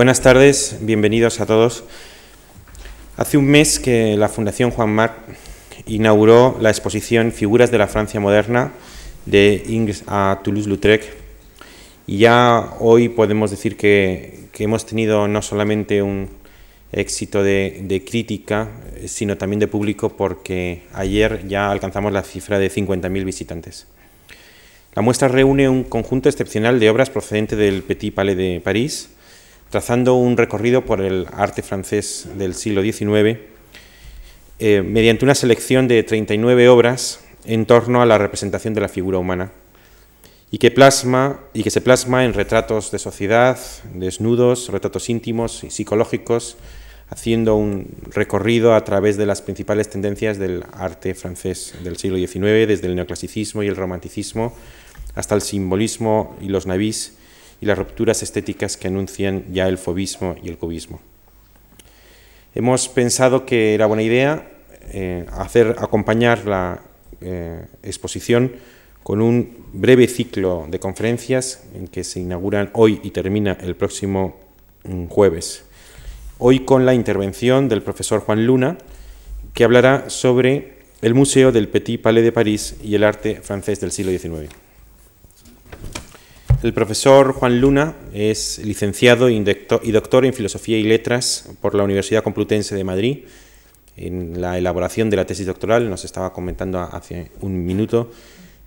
Buenas tardes, bienvenidos a todos. Hace un mes que la Fundación Juan Marc inauguró la exposición Figuras de la Francia Moderna de Ingres a Toulouse-Lautrec y ya hoy podemos decir que, hemos tenido no solamente un éxito de, crítica, sino también de público porque ayer ya alcanzamos la cifra de 50.000 visitantes. La muestra reúne un conjunto excepcional de obras procedentes del Petit Palais de París, trazando un recorrido por el arte francés del siglo XIX, eh, mediante una selección de 39 obras en torno a la representación de la figura humana, y que, plasma, y que se plasma en retratos de sociedad, desnudos, retratos íntimos y psicológicos, haciendo un recorrido a través de las principales tendencias del arte francés del siglo XIX, desde el neoclasicismo y el romanticismo hasta el simbolismo y los navís, y las rupturas estéticas que anuncian ya el fobismo y el cubismo. Hemos pensado que era buena idea eh, hacer acompañar la eh, exposición con un breve ciclo de conferencias en que se inauguran hoy y termina el próximo mm, jueves. Hoy con la intervención del profesor Juan Luna, que hablará sobre el Museo del Petit Palais de París y el arte francés del siglo XIX. El profesor Juan Luna es licenciado y doctor en Filosofía y Letras por la Universidad Complutense de Madrid. En la elaboración de la tesis doctoral, nos estaba comentando hace un minuto,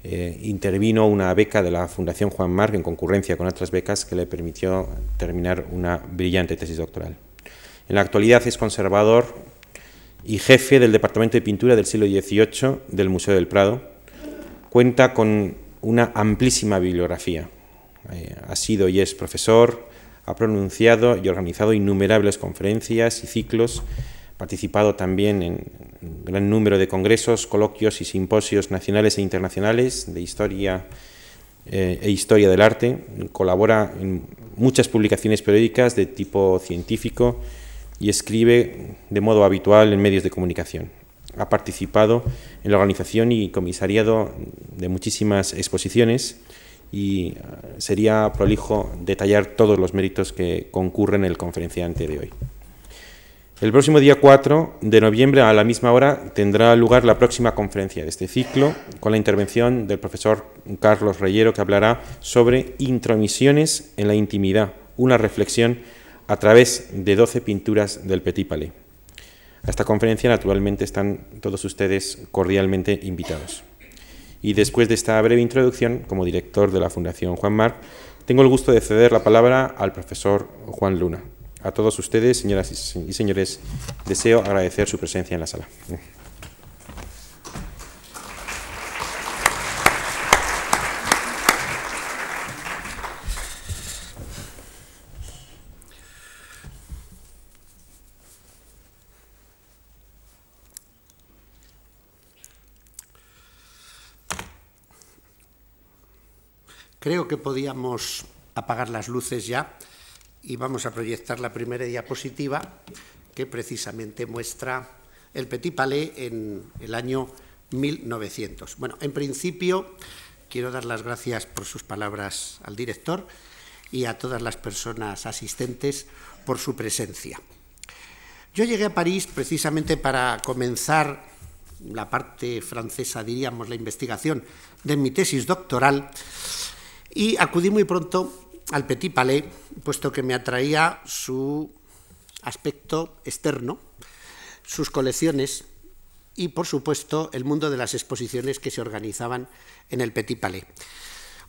eh, intervino una beca de la Fundación Juan Marc en concurrencia con otras becas que le permitió terminar una brillante tesis doctoral. En la actualidad es conservador y jefe del Departamento de Pintura del siglo XVIII del Museo del Prado. Cuenta con una amplísima bibliografía, eh, ha sido y es profesor, ha pronunciado y organizado innumerables conferencias y ciclos, participado también en un gran número de congresos, coloquios y simposios nacionales e internacionales de historia eh, e historia del arte, colabora en muchas publicaciones periódicas de tipo científico y escribe de modo habitual en medios de comunicación. Ha participado en la organización y comisariado de muchísimas exposiciones y eh, sería prolijo detallar todos los méritos que concurren en el conferenciante de hoy. El próximo día 4 de noviembre a la misma hora tendrá lugar la próxima conferencia de este ciclo con la intervención del profesor Carlos Reyero que hablará sobre intromisiones en la intimidad, una reflexión a través de 12 pinturas del Petit. A esta conferencia naturalmente están todos ustedes cordialmente invitados. Y después de esta breve introducción, como director de la Fundación Juan Mar, tengo el gusto de ceder la palabra al profesor Juan Luna. A todos ustedes, señoras y señores, deseo agradecer su presencia en la sala. Creo que podíamos apagar las luces ya y vamos a proyectar la primera diapositiva que precisamente muestra el Petit Palais en el año 1900. Bueno, en principio quiero dar las gracias por sus palabras al director y a todas las personas asistentes por su presencia. Yo llegué a París precisamente para comenzar la parte francesa, diríamos, la investigación de mi tesis doctoral y acudí muy pronto al Petit Palais, puesto que me atraía su aspecto externo, sus colecciones y, por supuesto, el mundo de las exposiciones que se organizaban en el Petit Palais.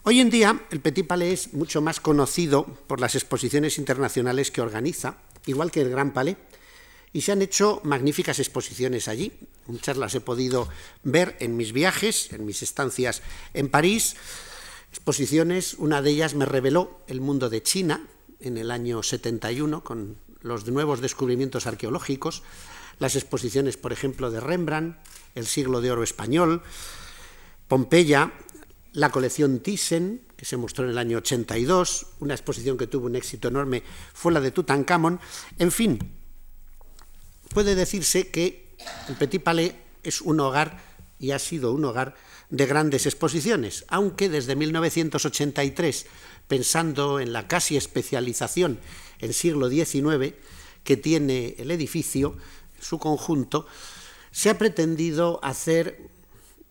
Hoy en día, el Petit Palais es mucho más conocido por las exposiciones internacionales que organiza, igual que el Gran Palais, y se han hecho magníficas exposiciones allí. Muchas las he podido ver en mis viajes, en mis estancias en París, exposiciones, una de ellas me reveló el mundo de China en el año 71 con los nuevos descubrimientos arqueológicos, las exposiciones, por ejemplo, de Rembrandt, el siglo de oro español, Pompeya, la colección Thyssen, que se mostró en el año 82, una exposición que tuvo un éxito enorme fue la de Tutankamón, en fin, puede decirse que el Petit Palais es un hogar y ha sido un hogar de grandes exposiciones, aunque desde 1983, pensando en la casi especialización en siglo XIX que tiene el edificio, su conjunto, se ha pretendido hacer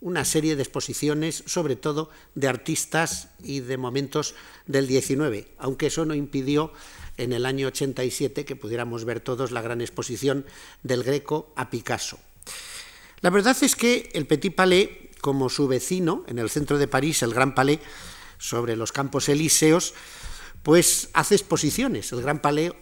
una serie de exposiciones, sobre todo de artistas y de momentos del XIX, aunque eso no impidió en el año 87 que pudiéramos ver todos la gran exposición del Greco a Picasso. La verdad es que el Petit Palais, como su vecino en el centro de París, el Gran Palais, sobre los Campos Elíseos, pues hace exposiciones. El Gran Palais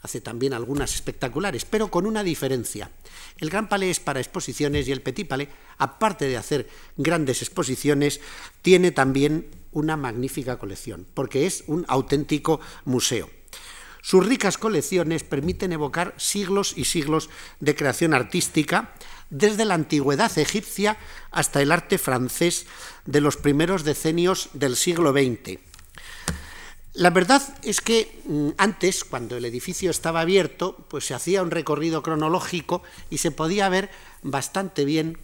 hace también algunas espectaculares, pero con una diferencia. El Gran Palais es para exposiciones y el Petit Palais, aparte de hacer grandes exposiciones, tiene también una magnífica colección, porque es un auténtico museo. Sus ricas colecciones permiten evocar siglos y siglos de creación artística, desde la antigüedad egipcia hasta el arte francés de los primeros decenios del siglo XX. La verdad es que mm, antes, cuando el edificio estaba abierto, pues se hacía un recorrido cronológico y se podía ver bastante bien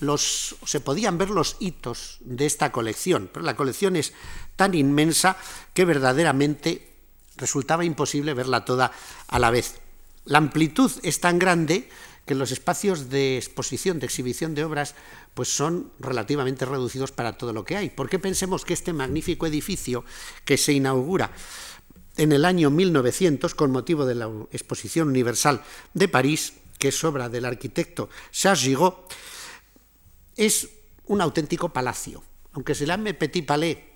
los, se podían ver los hitos de esta colección. Pero la colección es tan inmensa que verdaderamente resultaba imposible verla toda a la vez. La amplitud es tan grande que los espacios de exposición, de exhibición de obras, pues son relativamente reducidos para todo lo que hay. ¿Por qué pensemos que este magnífico edificio que se inaugura en el año 1900 con motivo de la Exposición Universal de París, que es obra del arquitecto Charles Gigot, es un auténtico palacio. Aunque se llame Petit Palais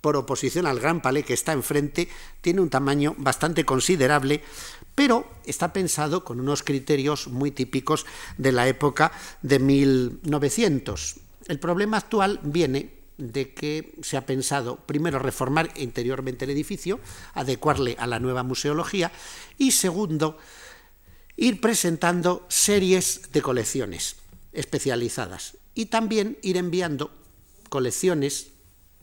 por oposición al Gran Palais que está enfrente, tiene un tamaño bastante considerable, pero está pensado con unos criterios muy típicos de la época de 1900. El problema actual viene de que se ha pensado primero reformar interiormente el edificio, adecuarle a la nueva museología y segundo, ir presentando series de colecciones especializadas y también ir enviando colecciones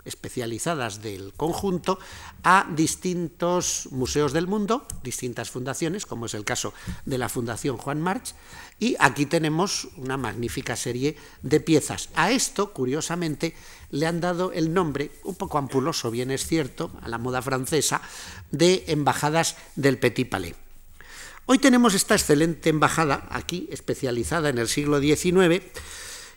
especializadas del conjunto a distintos museos del mundo, distintas fundaciones, como es el caso de la Fundación Juan March, y aquí tenemos una magnífica serie de piezas. A esto, curiosamente, le han dado el nombre, un poco ampuloso, bien es cierto, a la moda francesa, de embajadas del Petit Palais. Hoy tenemos esta excelente embajada aquí, especializada en el siglo XIX,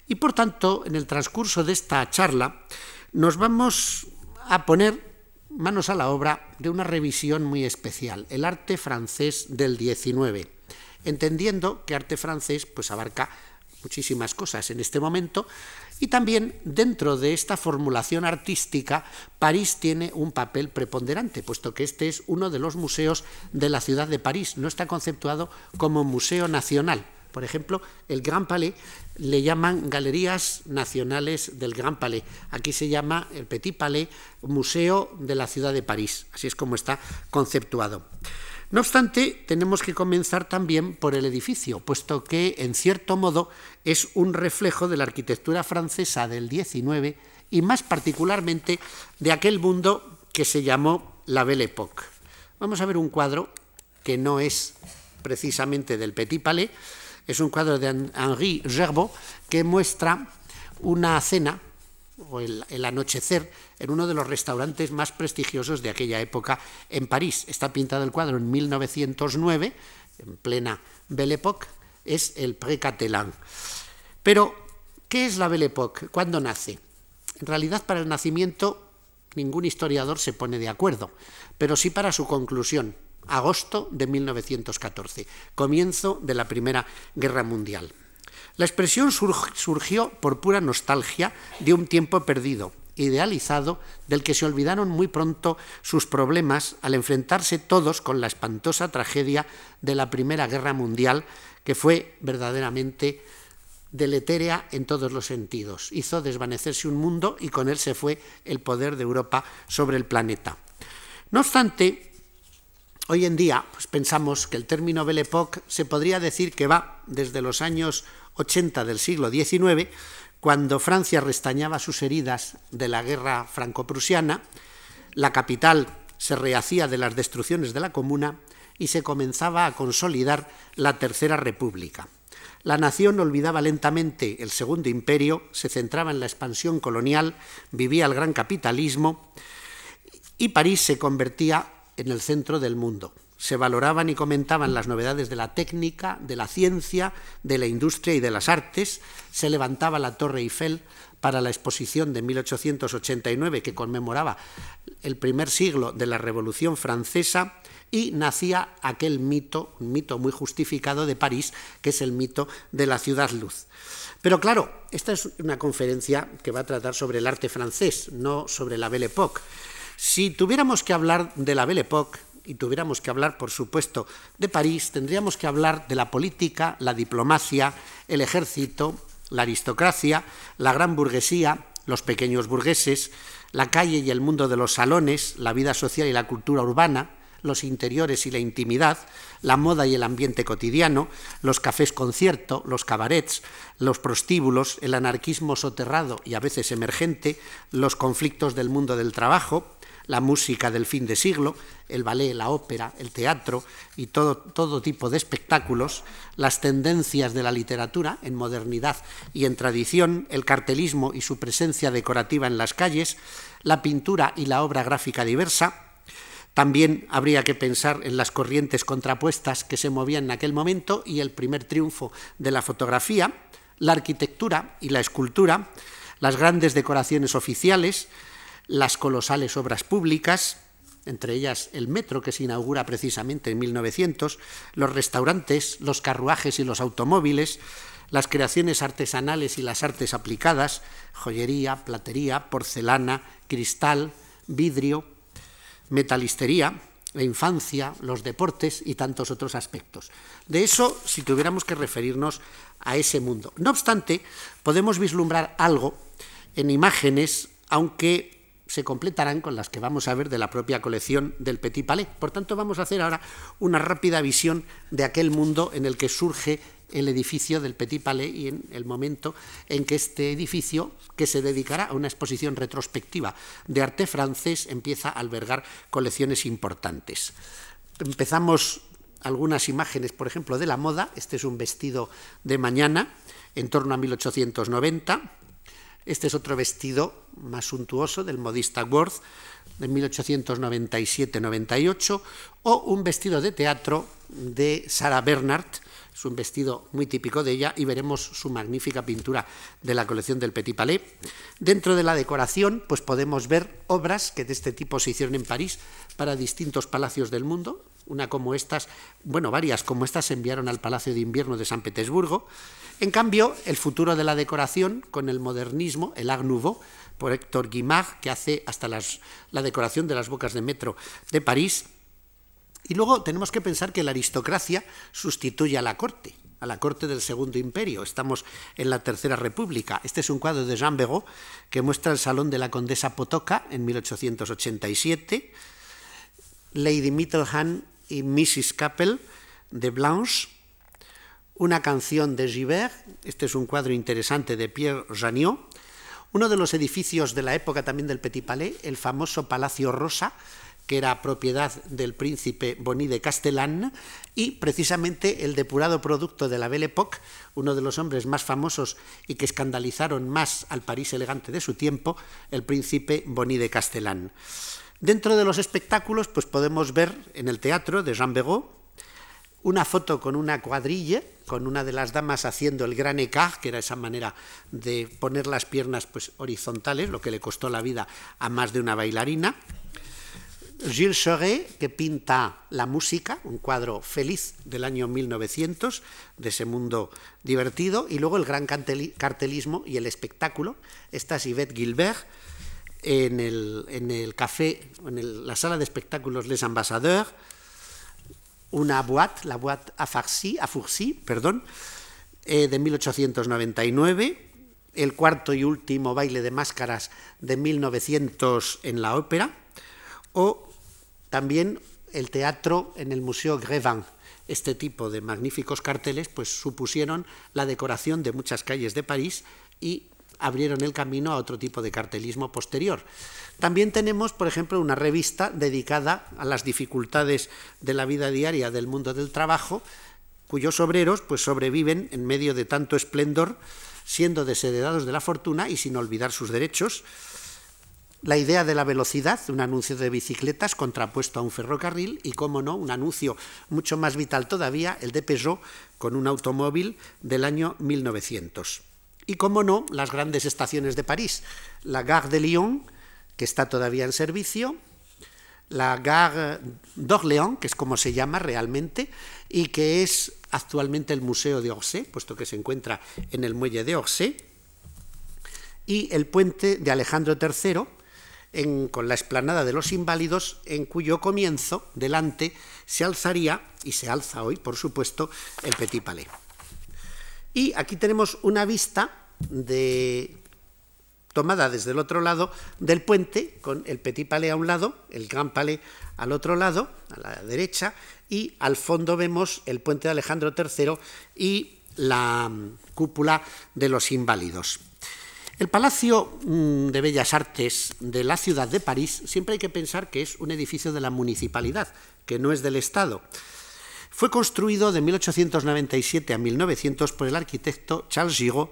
y por tanto, en el transcurso de esta charla, nos vamos a poner manos a la obra de una revisión muy especial, el arte francés del XIX, entendiendo que arte francés pues abarca muchísimas cosas en este momento y también dentro de esta formulación artística París tiene un papel preponderante, puesto que este es uno de los museos de la ciudad de París, no está conceptuado como museo nacional. Por ejemplo, el Grand Palais le llaman Galerías Nacionales del Gran Palais. Aquí se llama el Petit Palais Museo de la Ciudad de París. Así es como está conceptuado. No obstante, tenemos que comenzar también por el edificio, puesto que, en cierto modo, es un reflejo de la arquitectura francesa del XIX y más particularmente de aquel mundo que se llamó la Belle Époque. Vamos a ver un cuadro que no es precisamente del Petit Palais, es un cuadro de Henri Gerbeau que muestra una cena o el, anochecer en uno de los restaurantes más prestigiosos de aquella época en París. Está pintado el cuadro en 1909, en plena Belle Époque, es el Pré-Catelan. Pero, ¿qué es la Belle Époque? ¿Cuándo nace? En realidad, para el nacimiento ningún historiador se pone de acuerdo, pero sí para su conclusión agosto de 1914, comienzo de la Primera Guerra Mundial. La expresión surgió por pura nostalgia de un tiempo perdido, idealizado, del que se olvidaron muy pronto sus problemas al enfrentarse todos con la espantosa tragedia de la Primera Guerra Mundial, que fue verdaderamente deletérea en todos los sentidos. Hizo desvanecerse un mundo y con él se fue el poder de Europa sobre el planeta. No obstante, Hoy en día pues, pensamos que el término Belle Époque se podría decir que va desde los años 80 del siglo XIX, cuando Francia restañaba sus heridas de la guerra franco-prusiana, la capital se rehacía de las destrucciones de la Comuna y se comenzaba a consolidar la Tercera República. La nación olvidaba lentamente el Segundo Imperio, se centraba en la expansión colonial, vivía el gran capitalismo y París se convertía en el centro del mundo. se valoraban y comentaban las novedades de la técnica, de la ciencia, de la industria y de las artes, se levantaba la Torre Eiffel para la exposición de 1889 que conmemoraba el primer siglo de la Revolución Francesa y nacía aquel mito, un mito muy justificado de París, que es el mito de la ciudad luz. Pero claro, esta es una conferencia que va a tratar sobre el arte francés, no sobre la Belle Époque. Si tuviéramos que hablar de la Belle Époque, y tuviéramos que hablar, por supuesto, de París, tendríamos que hablar de la política, la diplomacia, el ejército, la aristocracia, la gran burguesía, los pequeños burgueses, la calle y el mundo de los salones, la vida social y la cultura urbana, los interiores y la intimidad, la moda y el ambiente cotidiano, los cafés concierto, los cabarets, los prostíbulos, el anarquismo soterrado y a veces emergente, los conflictos del mundo del trabajo, la música del fin de siglo, el ballet, la ópera, el teatro y todo, todo tipo de espectáculos, las tendencias de la literatura en modernidad y en tradición, el cartelismo y su presencia decorativa en las calles, la pintura y la obra gráfica diversa, también habría que pensar en las corrientes contrapuestas que se movían en aquel momento y el primer triunfo de la fotografía, la arquitectura y la escultura, las grandes decoraciones oficiales, las colosales obras públicas, entre ellas el metro que se inaugura precisamente en 1900, los restaurantes, los carruajes y los automóviles, las creaciones artesanales y las artes aplicadas, joyería, platería, porcelana, cristal, vidrio, metalistería, la infancia, los deportes y tantos otros aspectos. De eso, si tuviéramos que referirnos a ese mundo. No obstante, podemos vislumbrar algo en imágenes, aunque se completarán con las que vamos a ver de la propia colección del Petit Palais. Por tanto, vamos a hacer ahora una rápida visión de aquel mundo en el que surge el edificio del Petit Palais y en el momento en que este edificio, que se dedicará a una exposición retrospectiva de arte francés, empieza a albergar colecciones importantes. Empezamos algunas imágenes, por ejemplo, de la moda. Este es un vestido de mañana, en torno a 1890 este es otro vestido más suntuoso del modista Worth de 1897-98 o un vestido de teatro de Sarah Bernhardt, es un vestido muy típico de ella y veremos su magnífica pintura de la colección del Petit Palais. Dentro de la decoración, pues podemos ver obras que de este tipo se hicieron en París para distintos palacios del mundo. Una como estas, bueno, varias como estas se enviaron al Palacio de Invierno de San Petersburgo. En cambio, el futuro de la decoración con el modernismo, el Art Nouveau, por Héctor Guimard, que hace hasta la decoración de las bocas de metro de París. Y luego tenemos que pensar que la aristocracia sustituye a la corte, a la corte del Segundo Imperio. Estamos en la Tercera República. Este es un cuadro de Jean Béraud que muestra el salón de la condesa Potoca en 1887, Lady Middleham y Mrs. Capel de Blanche, una canción de Givert, este es un cuadro interesante de Pierre Janiot, uno de los edificios de la época también del Petit Palais, el famoso Palacio Rosa, que era propiedad del príncipe Boni de Castellane, y precisamente el depurado producto de la Belle Époque, uno de los hombres más famosos y que escandalizaron más al París elegante de su tiempo, el príncipe Boni de Castellane. Dentro de los espectáculos, pues podemos ver en el teatro de Jean Béraud, una foto con una cuadrilla, con una de las damas haciendo el gran écart, que era esa manera de poner las piernas pues, horizontales, lo que le costó la vida a más de una bailarina. Gilles Choret, que pinta la música, un cuadro feliz del año 1900, de ese mundo divertido, y luego el gran cartelismo y el espectáculo. Esta es Yvette Gilbert en el, café, en la sala de espectáculos Les Ambassadeurs, una boîte, la boîte a Farcy, perdón, eh, de 1899, el cuarto y último baile de máscaras de 1900 en la ópera, o también el teatro en el Museo Grévin. Este tipo de magníficos carteles pues, supusieron la decoración de muchas calles de París y abrieron el camino a otro tipo de cartelismo posterior. También tenemos, por ejemplo, una revista dedicada a las dificultades de la vida diaria del mundo del trabajo, cuyos obreros pues sobreviven en medio de tanto esplendor, siendo desheredados de la fortuna y sin olvidar sus derechos. la idea de la velocidad, un anuncio de bicicletas contrapuesto a un ferrocarril y, como no, un anuncio mucho más vital todavía, el de Peugeot con un automóvil del año 1900. Y, como no, las grandes estaciones de París, la Gare de Lyon, que está todavía en servicio, la Gare d'Orléans, que es como se llama realmente, y que es actualmente el Museo de Orsay, puesto que se encuentra en el muelle de Orsay, y el puente de Alejandro III, con la explanada de los inválidos, en cuyo comienzo, delante, se alzaría, y se alza hoy, por supuesto, el Petit Palais. Y aquí tenemos una vista de, tomada desde el otro lado del puente, con el Petit Palais a un lado, el Gran Palais al otro lado, a la derecha, y al fondo vemos el puente de Alejandro III y la mm, cúpula de los inválidos. El Palacio mm, de Bellas Artes de la ciudad de París siempre hay que pensar que es un edificio de la municipalidad, que no es del Estado. Fue construido de 1897 a 1900 por el arquitecto Charles Giraud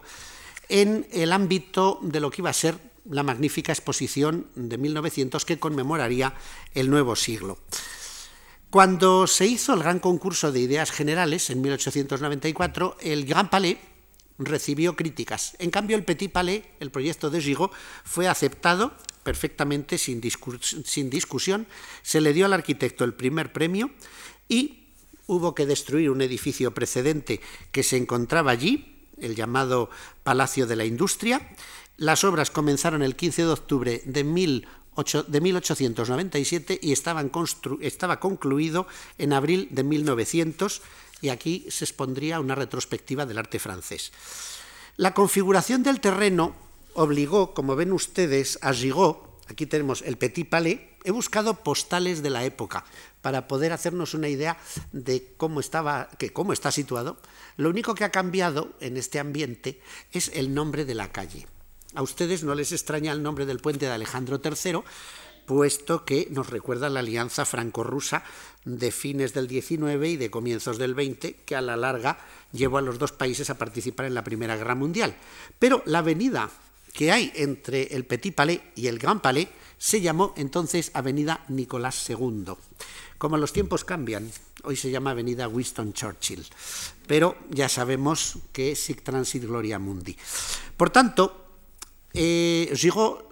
en el ámbito de lo que iba a ser la magnífica exposición de 1900 que conmemoraría el nuevo siglo. Cuando se hizo el gran concurso de ideas generales en 1894, el Grand Palais recibió críticas. En cambio, el Petit Palais, el proyecto de Gigot, fue aceptado perfectamente sin discusión. Se le dio al arquitecto el primer premio y hubo que destruir un edificio precedente que se encontraba allí, el llamado Palacio de la Industria. Las obras comenzaron el 15 de octubre de, 1897 y estaba concluido en abril de 1900 y aquí se expondría una retrospectiva del arte francés. La configuración del terreno obligó, como ven ustedes, a Gigot, aquí tenemos el Petit Palais, he buscado postales de la época para poder hacernos una idea de cómo estaba, que cómo está situado. Lo único que ha cambiado en este ambiente es el nombre de la calle. A ustedes no les extraña el nombre del puente de Alejandro III, puesto que nos recuerda la alianza franco-rusa de fines del XIX y de comienzos del XX, que a la larga llevó a los dos países a participar en la Primera Guerra Mundial. Pero la avenida que hay entre el Petit Palais y el Grand Palais se llamó entonces Avenida Nicolás II. Como los tiempos cambian, hoy se llama Avenida Winston Churchill, pero ya sabemos que sic transit gloria mundi. Por tanto, eh,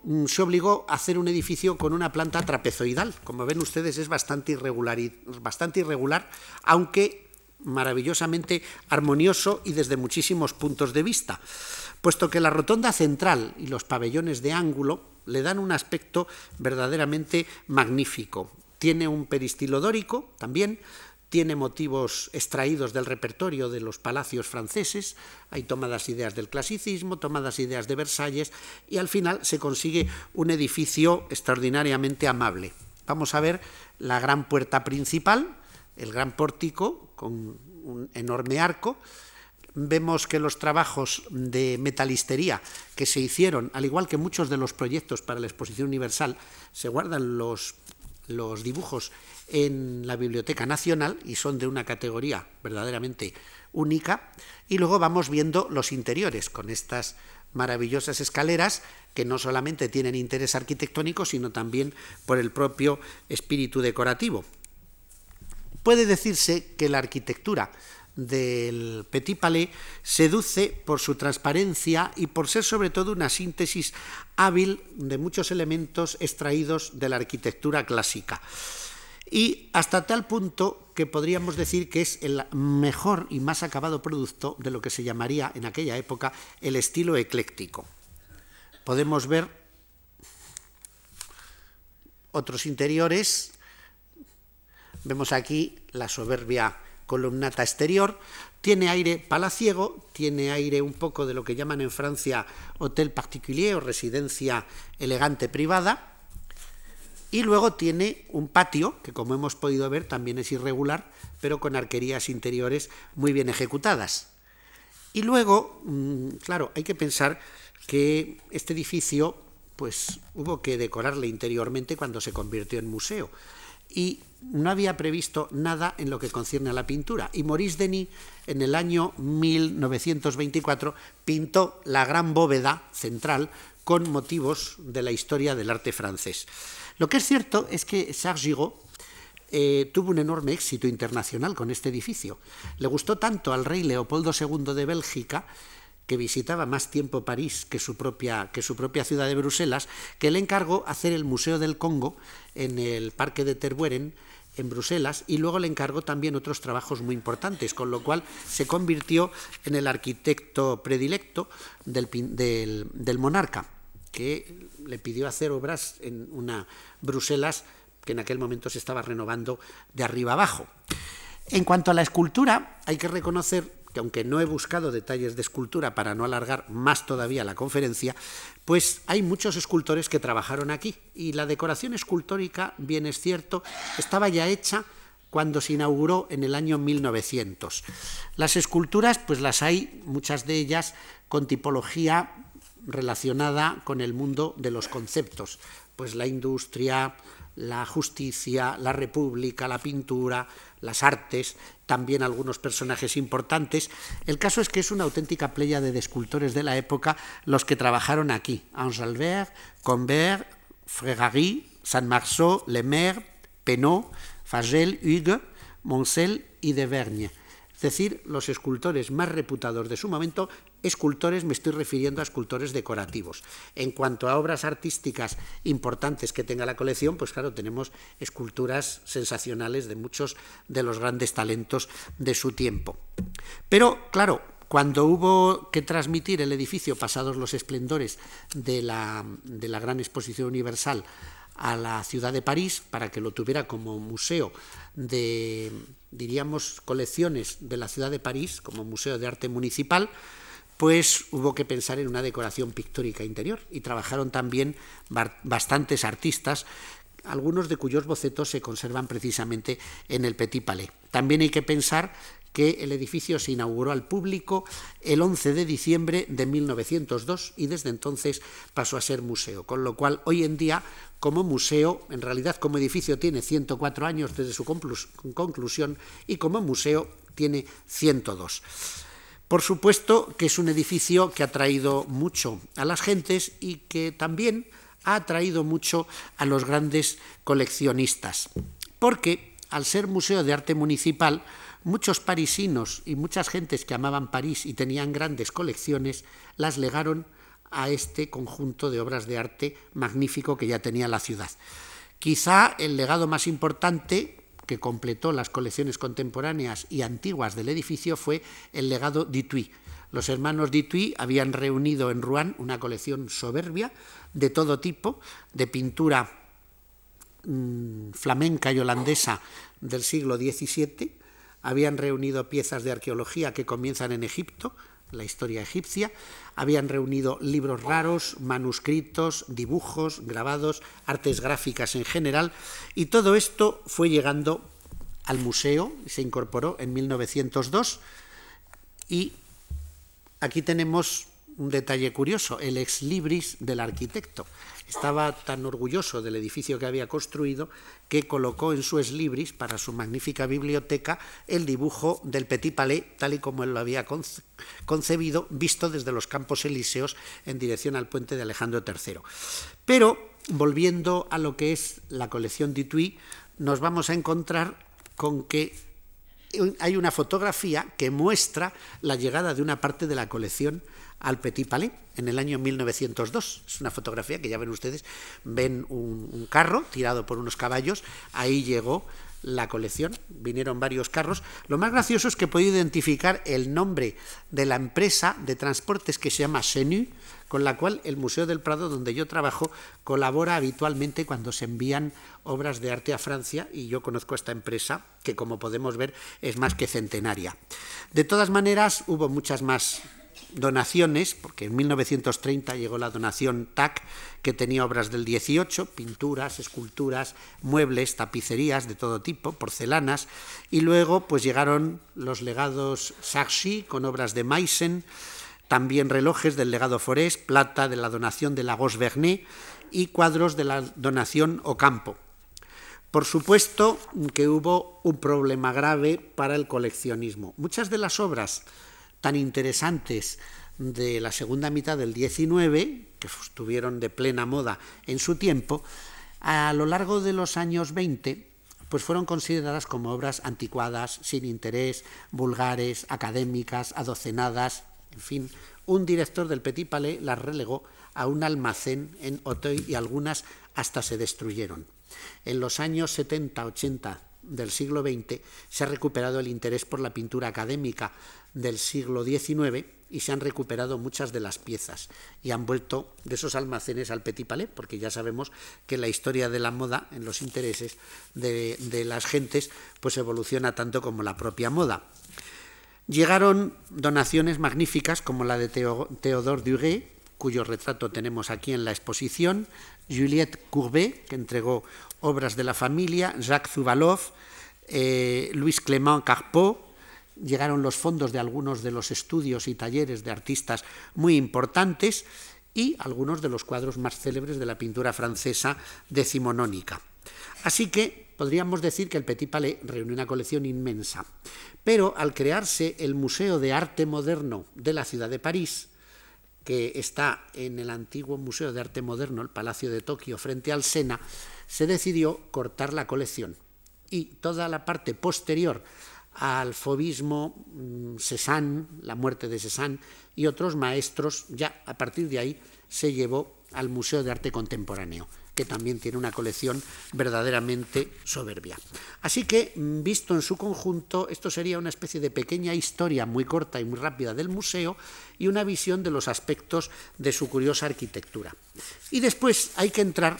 mm, se obligó a hacer un edificio con una planta trapezoidal. Como ven ustedes, es bastante irregular, bastante irregular aunque maravillosamente armonioso y desde muchísimos puntos de vista, puesto que la rotonda central y los pabellones de ángulo le dan un aspecto verdaderamente magnífico. Tiene un peristilo dórico también, tiene motivos extraídos del repertorio de los palacios franceses, hay tomadas ideas del clasicismo, tomadas ideas de Versalles, y al final se consigue un edificio extraordinariamente amable. Vamos a ver la gran puerta principal, el gran pórtico con un enorme arco. Vemos que los trabajos de metalistería que se hicieron, al igual que muchos de los proyectos para la exposición universal, se guardan los, los dibujos en la Biblioteca Nacional y son de una categoría verdaderamente única. Y luego vamos viendo los interiores con estas maravillosas escaleras que no solamente tienen interés arquitectónico, sino también por el propio espíritu decorativo. Puede decirse que la arquitectura del Petit Palais seduce por su transparencia y por ser sobre todo una síntesis hábil de muchos elementos extraídos de la arquitectura clásica y hasta tal punto que podríamos decir que es el mejor y más acabado producto de lo que se llamaría en aquella época el estilo ecléctico. Podemos ver otros interiores, vemos aquí la soberbia columnata exterior, tiene aire palaciego, tiene aire un poco de lo que llaman en Francia hotel particulier o residencia elegante privada, y luego tiene un patio, que como hemos podido ver también es irregular, pero con arquerías interiores muy bien ejecutadas. Y luego, mm, claro, hay que pensar que este edificio pues hubo que decorarle interiormente cuando se convirtió en museo. Y no había previsto nada en lo que concierne a la pintura. Y Maurice Denis, en el año 1924, pintó la gran bóveda central con motivos de la historia del arte francés. Lo que es cierto es que Charles Giraud eh, tuvo un enorme éxito internacional con este edificio. Le gustó tanto al rey Leopoldo II de Bélgica que visitaba más tiempo París que su propia, que su propia ciudad de Bruselas, que le encargó hacer el Museo del Congo en el Parque de Tervueren, en Bruselas, y luego le encargó también otros trabajos muy importantes, con lo cual se convirtió en el arquitecto predilecto del, del monarca, que le pidió hacer obras en una Bruselas que en aquel momento se estaba renovando de arriba abajo. En cuanto a la escultura, hay que reconocer que aunque no he buscado detalles de escultura para no alargar más todavía la conferencia, pues hay muchos escultores que trabajaron aquí y la decoración escultórica, bien es cierto, estaba ya hecha cuando se inauguró en el año 1900. Las esculturas, pues las hay, muchas de ellas, con tipología relacionada con el mundo de los conceptos, pues la industria, la justicia, la república, la pintura, las artes, también algunos personajes importantes. El caso es que es una auténtica playa de escultores de la época los que trabajaron aquí. Angelbert, Combert, Frégary, Saint-Marceau, Lemaire, Penot, Fagel, Hugues, Moncel y Devergne es decir, los escultores más reputados de su momento, escultores me estoy refiriendo a escultores decorativos. En cuanto a obras artísticas importantes que tenga la colección, pues claro, tenemos esculturas sensacionales de muchos de los grandes talentos de su tiempo. Pero, claro, cuando hubo que transmitir el edificio pasados los esplendores de la, de la Gran Exposición Universal a la ciudad de París para que lo tuviera como museo de, diríamos, colecciones de la ciudad de París, como museo de arte municipal, pues hubo que pensar en una decoración pictórica interior y trabajaron también bastantes artistas, algunos de cuyos bocetos se conservan precisamente en el Petit Palais. También hay que pensar que el edificio se inauguró al público el 11 de diciembre de 1902 y desde entonces pasó a ser museo, con lo cual hoy en día como museo, en realidad como edificio tiene 104 años desde su conclusión y como museo tiene 102. Por supuesto que es un edificio que ha traído mucho a las gentes y que también ha atraído mucho a los grandes coleccionistas, porque al ser museo de arte municipal, Muchos parisinos y muchas gentes que amaban París y tenían grandes colecciones las legaron a este conjunto de obras de arte magnífico que ya tenía la ciudad. Quizá el legado más importante que completó las colecciones contemporáneas y antiguas del edificio fue el legado Dutuy. Los hermanos Dutuy habían reunido en Rouen una colección soberbia de todo tipo, de pintura mmm, flamenca y holandesa del siglo XVII, habían reunido piezas de arqueología que comienzan en Egipto, la historia egipcia, habían reunido libros raros, manuscritos, dibujos, grabados, artes gráficas en general, y todo esto fue llegando al museo, se incorporó en 1902, y aquí tenemos un detalle curioso, el ex libris del arquitecto. Estaba tan orgulloso del edificio que había construido que colocó en su ex libris, para su magnífica biblioteca, el dibujo del Petit Palais, tal y como él lo había concebido, visto desde los Campos Elíseos en dirección al puente de Alejandro III. Pero, volviendo a lo que es la colección Dutuy, nos vamos a encontrar con que hay una fotografía que muestra la llegada de una parte de la colección al Petit Palais en el año 1902. Es una fotografía que ya ven ustedes, ven un, carro tirado por unos caballos, ahí llegó la colección, vinieron varios carros. Lo más gracioso es que he podido identificar el nombre de la empresa de transportes que se llama Senu, con la cual el Museo del Prado, donde yo trabajo, colabora habitualmente cuando se envían obras de arte a Francia y yo conozco esta empresa, que como podemos ver es más que centenaria. De todas maneras, hubo muchas más donaciones, porque en 1930 llegó la donación TAC, que tenía obras del 18, pinturas, esculturas, muebles, tapicerías de todo tipo, porcelanas, y luego pues llegaron los legados Saxi con obras de Meissen, también relojes del legado Forés, plata de la donación de Lagos Vernet y cuadros de la donación Ocampo. Por supuesto que hubo un problema grave para el coleccionismo. Muchas de las obras tan interesantes de la segunda mitad del XIX, que estuvieron de plena moda en su tiempo, a lo largo de los años 20, pues fueron consideradas como obras anticuadas, sin interés, vulgares, académicas, adocenadas, en fin, un director del Petit Palais las relegó a un almacén en Auteuil y algunas hasta se destruyeron. En los años 70-80 del siglo XX se ha recuperado el interés por la pintura académica del siglo XIX y se han recuperado muchas de las piezas y han vuelto de esos almacenes al Petit Palais, porque ya sabemos que la historia de la moda en los intereses de, de las gentes pues evoluciona tanto como la propia moda. Llegaron donaciones magníficas como la de Théodore Duret, cuyo retrato tenemos aquí en la exposición, Juliette Courbet, que entregó obras de la familia, Jacques Zuvalov, eh, Luis Clément Carpeau, llegaron los fondos de algunos de los estudios y talleres de artistas muy importantes y algunos de los cuadros más célebres de la pintura francesa decimonónica. Así que podríamos decir que el Petit Palais reúne una colección inmensa. Pero al crearse el Museo de Arte Moderno de la ciudad de París, que está en el antiguo Museo de Arte Moderno, el Palacio de Tokio, frente al Sena, se decidió cortar la colección y toda la parte posterior al fobismo, mm, Cézanne, la muerte de Cézanne y otros maestros, ya a partir de ahí se llevó al Museo de Arte Contemporáneo, que también tiene una colección verdaderamente soberbia. Así que, mm, visto en su conjunto, esto sería una especie de pequeña historia muy corta y muy rápida del museo y una visión de los aspectos de su curiosa arquitectura. Y después hay que entrar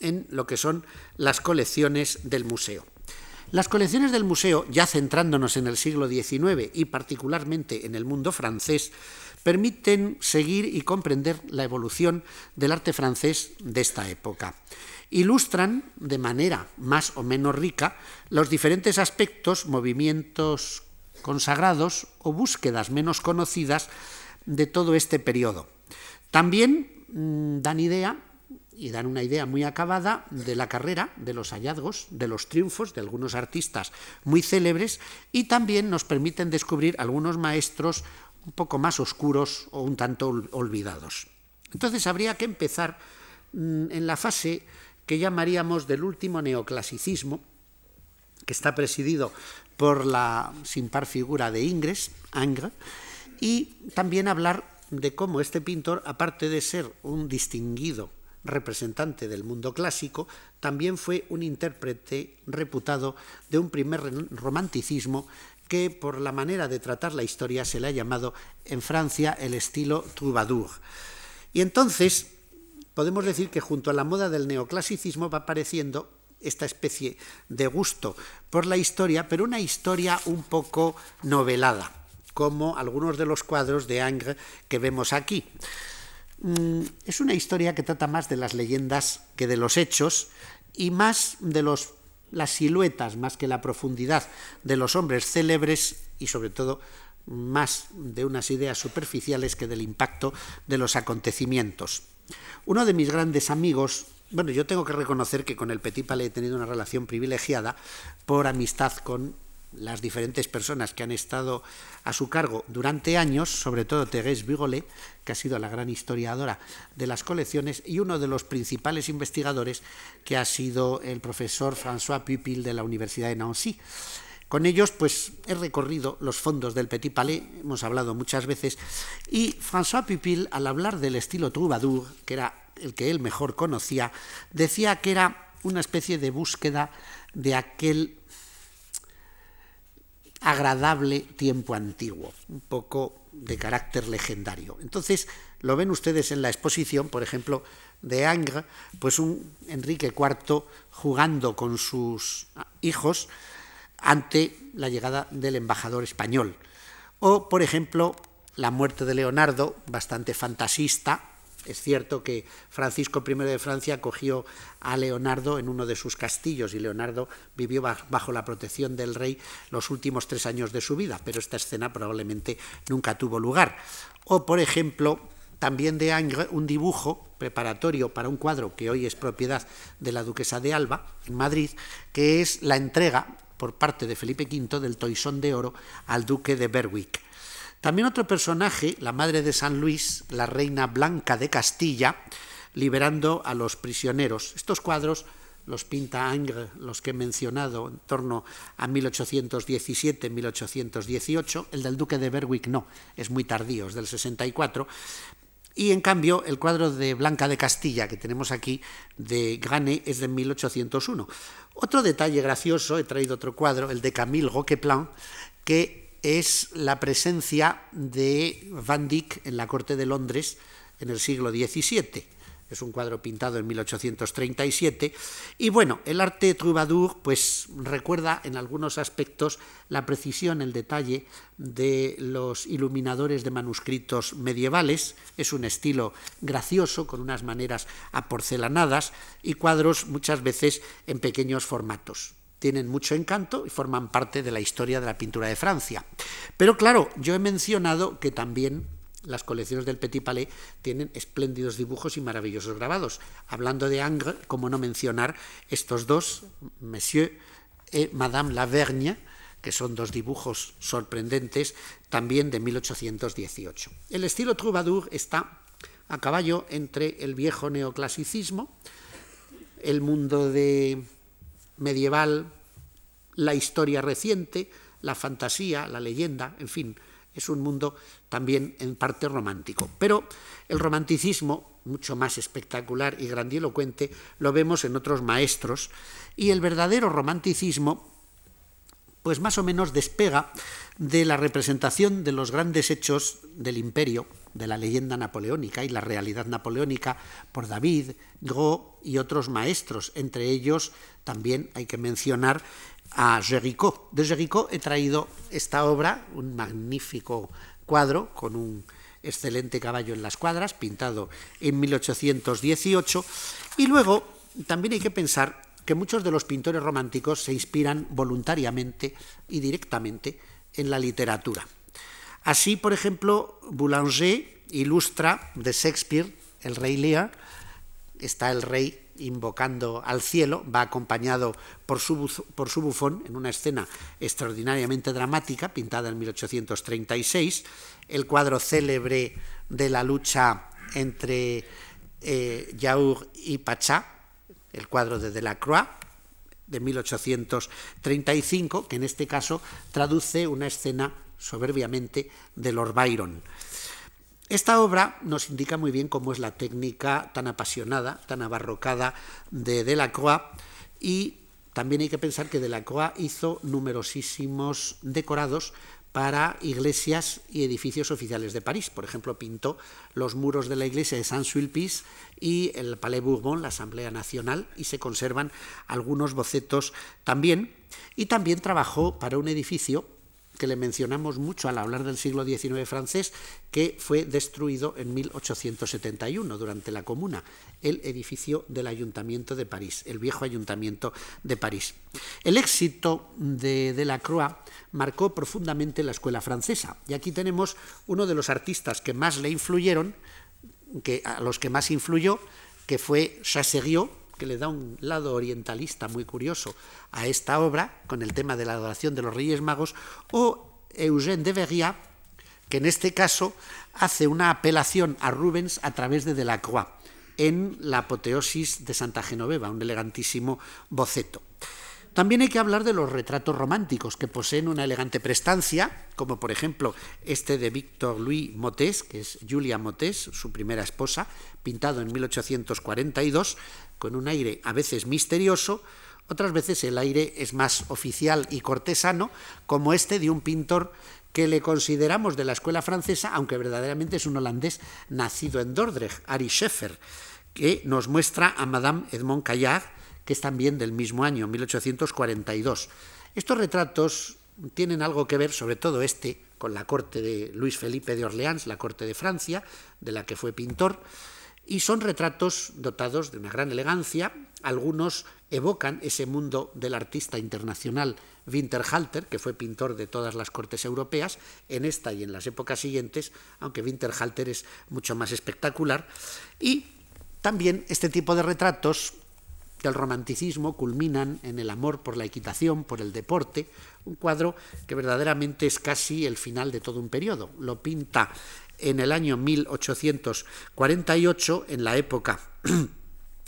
en lo que son las colecciones del museo. Las colecciones del museo, ya centrándonos en el siglo XIX y particularmente en el mundo francés, permiten seguir y comprender la evolución del arte francés de esta época. Ilustran de manera más o menos rica los diferentes aspectos, movimientos consagrados o búsquedas menos conocidas de todo este periodo. También mm, dan idea y dan una idea muy acabada de la carrera, de los hallazgos, de los triunfos de algunos artistas muy célebres y también nos permiten descubrir algunos maestros un poco más oscuros o un tanto olvidados. Entonces habría que empezar mm, en la fase que llamaríamos del último neoclasicismo, que está presidido por la sin par figura de Ingres, Angre, y también hablar de cómo este pintor, aparte de ser un distinguido representante del mundo clásico, también fue un intérprete reputado de un primer romanticismo que por la manera de tratar la historia se le ha llamado en Francia el estilo troubadour. Y entonces podemos decir que junto a la moda del neoclasicismo va apareciendo esta especie de gusto por la historia, pero una historia un poco novelada, como algunos de los cuadros de Angre que vemos aquí. Mm, es una historia que trata más de las leyendas que de los hechos y más de los, las siluetas, más que la profundidad de los hombres célebres y sobre todo más de unas ideas superficiales que del impacto de los acontecimientos. Uno de mis grandes amigos, bueno, yo tengo que reconocer que con el Petit Palais he tenido una relación privilegiada por amistad con las diferentes personas que han estado a su cargo durante años, sobre todo Thérèse Bugolet, que ha sido la gran historiadora de las colecciones, y uno de los principales investigadores, que ha sido el profesor François Pupil de la Universidad de Nancy. Con ellos, pues, he recorrido los fondos del Petit Palais, hemos hablado muchas veces, y François Pupil, al hablar del estilo troubadour, que era el que él mejor conocía, decía que era una especie de búsqueda de aquel agradable tiempo antiguo, un poco de carácter legendario. Entonces, lo ven ustedes en la exposición, por ejemplo, de Angre, pues un Enrique IV jugando con sus hijos ante la llegada del embajador español. O, por ejemplo, la muerte de Leonardo, bastante fantasista, es cierto que Francisco I de Francia acogió a Leonardo en uno de sus castillos y Leonardo vivió bajo la protección del rey los últimos tres años de su vida, pero esta escena probablemente nunca tuvo lugar. O, por ejemplo, también de Angre, un dibujo preparatorio para un cuadro que hoy es propiedad de la duquesa de Alba, en Madrid, que es la entrega por parte de Felipe V del toisón de oro al duque de Berwick. También otro personaje, la madre de San Luis, la reina Blanca de Castilla, liberando a los prisioneros. Estos cuadros los pinta Angre, los que he mencionado, en torno a 1817-1818. El del duque de Berwick no, es muy tardío, es del 64. Y en cambio, el cuadro de Blanca de Castilla que tenemos aquí, de Granet, es de 1801. Otro detalle gracioso, he traído otro cuadro, el de Camille Roqueplan, que es la presencia de Van Dyck en la corte de Londres en el siglo XVII es un cuadro pintado en 1837. Y bueno, el arte troubadour pues recuerda en algunos aspectos la precisión, el detalle de los iluminadores de manuscritos medievales. Es un estilo gracioso, con unas maneras aporcelanadas y cuadros muchas veces en pequeños formatos tienen mucho encanto y forman parte de la historia de la pintura de Francia. Pero claro, yo he mencionado que también las colecciones del Petit Palais tienen espléndidos dibujos y maravillosos grabados. Hablando de Angre, como no mencionar estos dos, Monsieur y Madame Lavergne, que son dos dibujos sorprendentes, también de 1818. El estilo troubadour está a caballo entre el viejo neoclasicismo, el mundo de medieval, la historia reciente, la fantasía, la leyenda, en fin, es un mundo también en parte romántico. Pero el romanticismo, mucho más espectacular y grandilocuente, lo vemos en otros maestros, y el verdadero romanticismo, pues más o menos despega de la representación de los grandes hechos del imperio, de la leyenda napoleónica y la realidad napoleónica por David, Gros y otros maestros. Entre ellos también hay que mencionar a Géricault. De Géricault he traído esta obra, un magnífico cuadro con un excelente caballo en las cuadras, pintado en 1818. Y luego también hay que pensar que muchos de los pintores románticos se inspiran voluntariamente y directamente en la literatura. Así, por ejemplo, Boulanger ilustra de Shakespeare el Rey Lear, está el rey invocando al cielo, va acompañado por su, bufón en una escena extraordinariamente dramática, pintada en 1836, el cuadro célebre de la lucha entre eh, Yaur y Pachá, el cuadro de Delacroix, de 1835, que en este caso traduce una escena soberbiamente de Lord Byron. Esta obra nos indica muy bien cómo es la técnica tan apasionada, tan abarrocada de Delacroix y también hay que pensar que Delacroix hizo numerosísimos decorados para iglesias y edificios oficiales de París. Por ejemplo, pintó los muros de la iglesia de Saint-Sulpice y el Palais Bourbon, la Asamblea Nacional, y se conservan algunos bocetos también. Y también trabajó para un edificio que le mencionamos mucho al hablar del siglo XIX francés, que fue destruido en 1871 durante la Comuna, el edificio del Ayuntamiento de París, el viejo Ayuntamiento de París. El éxito de Delacroix marcó profundamente la escuela francesa, y aquí tenemos uno de los artistas que más le influyeron, que, a los que más influyó, que fue Chassériau, que le da un lado orientalista muy curioso a esta obra, con el tema de la adoración de los Reyes Magos, o Eugène de Verriat, que en este caso hace una apelación a Rubens a través de Delacroix, en la apoteosis de Santa Genoveva, un elegantísimo boceto. También hay que hablar de los retratos románticos que poseen una elegante prestancia, como por ejemplo este de Victor Louis Motés, que es Julia Motés, su primera esposa, pintado en 1842, con un aire a veces misterioso, otras veces el aire es más oficial y cortesano, como este de un pintor que le consideramos de la escuela francesa, aunque verdaderamente es un holandés nacido en Dordrecht, Ari Scheffer, que nos muestra a Madame Edmond Callard, que es también del mismo año, 1842. Estos retratos tienen algo que ver, sobre todo este, con la corte de Luis Felipe de Orleans, la corte de Francia, de la que fue pintor, y son retratos dotados de una gran elegancia. Algunos evocan ese mundo del artista internacional Winterhalter, que fue pintor de todas las cortes europeas, en esta y en las épocas siguientes, aunque Winterhalter es mucho más espectacular. Y también este tipo de retratos del romanticismo culminan en el amor por la equitación, por el deporte, un cuadro que verdaderamente es casi el final de todo un periodo. Lo pinta en el año 1848, en la época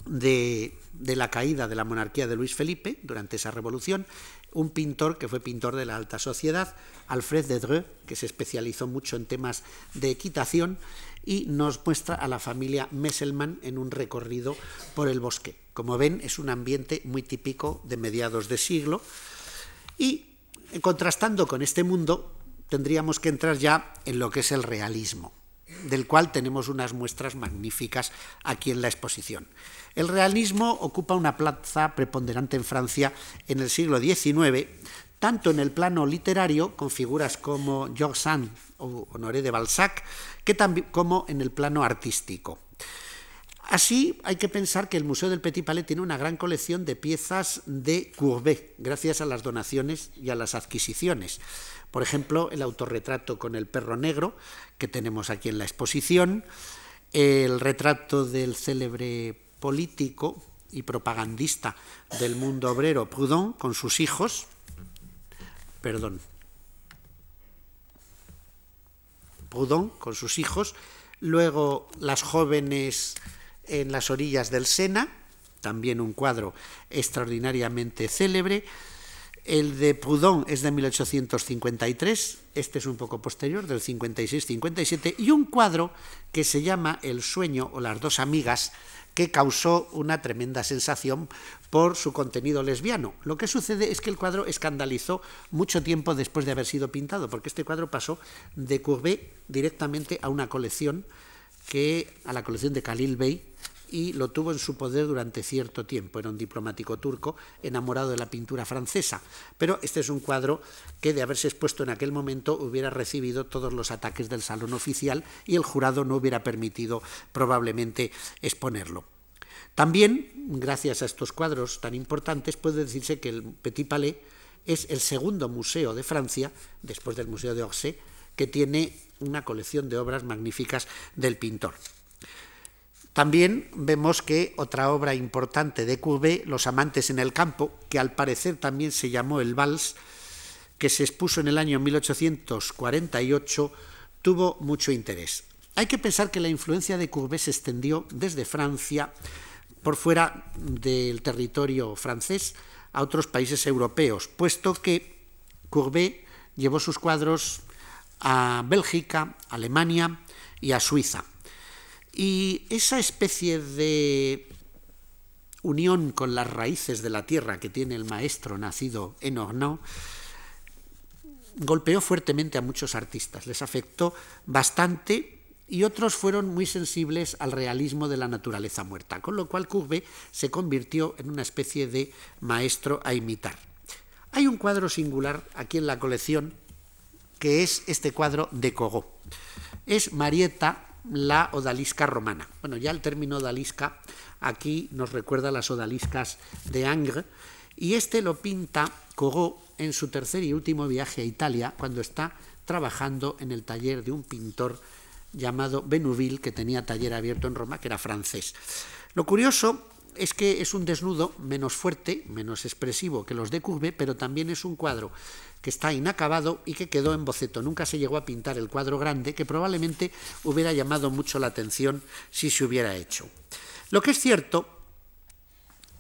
de, la caída de la monarquía de Luis Felipe, durante esa revolución, un pintor que fue pintor de la alta sociedad, Alfred de Dreux, que se especializó mucho en temas de equitación y nos muestra a la familia Messelmann en un recorrido por el bosque. Como ven, es un ambiente muy típico de mediados de siglo y contrastando con este mundo tendríamos que entrar ya en lo que es el realismo, del cual tenemos unas muestras magníficas aquí en la exposición. El realismo ocupa una plaza preponderante en Francia en el siglo XIX, tanto en el plano literario, con figuras como Georges Sand o Honoré de Balzac, que como en el plano artístico. Así hay que pensar que el Museo del Petit Palais tiene una gran colección de piezas de Courbet, gracias a las donaciones y a las adquisiciones. Por ejemplo, el autorretrato con el perro negro, que tenemos aquí en la exposición, el retrato del célebre político y propagandista del mundo obrero Proudhon con sus hijos, perdón, Proudhon con sus hijos, luego las jóvenes en las orillas del Sena, también un cuadro extraordinariamente célebre. El de Proudhon es de 1853, este es un poco posterior, del 56-57, y un cuadro que se llama El sueño o las dos amigas, que causó una tremenda sensación por su contenido lesbiano. Lo que sucede es que el cuadro escandalizó mucho tiempo después de haber sido pintado, porque este cuadro pasó de Courbet directamente a una colección que a la colección de Khalil Bey y lo tuvo en su poder durante cierto tiempo. Era un diplomático turco enamorado de la pintura francesa. Pero este es un cuadro que, de haberse expuesto en aquel momento, hubiera recibido todos los ataques del salón oficial y el jurado no hubiera permitido probablemente exponerlo. También, gracias a estos cuadros tan importantes, puede decirse que el Petit Palais es el segundo museo de Francia, después del Museo de Orsay, que tiene una colección de obras magníficas del pintor. También vemos que otra obra importante de Courbet, Los amantes en el campo, que al parecer también se llamó El Vals, que se expuso en el año 1848, tuvo mucho interés. Hay que pensar que la influencia de Courbet se extendió desde Francia por fuera del territorio francés a otros países europeos, puesto que Courbet llevó sus cuadros a Bélgica, Alemania y a Suiza. Y esa especie de unión con las raíces de la tierra que tiene el maestro nacido en Ornau golpeó fuertemente a muchos artistas, les afectó bastante y otros fueron muy sensibles al realismo de la naturaleza muerta, con lo cual Courbet se convirtió en una especie de maestro a imitar. Hay un cuadro singular aquí en la colección que es este cuadro de Cogó. Es Marieta la odalisca romana. Bueno, ya el término odalisca aquí nos recuerda a las odaliscas de Angre y este lo pinta Corot en su tercer y último viaje a Italia cuando está trabajando en el taller de un pintor llamado Benouville que tenía taller abierto en Roma, que era francés. Lo curioso es que es un desnudo menos fuerte, menos expresivo que los de Courbet, pero también es un cuadro que está inacabado y que quedó en boceto. Nunca se llegó a pintar el cuadro grande, que probablemente hubiera llamado mucho la atención si se hubiera hecho. Lo que es cierto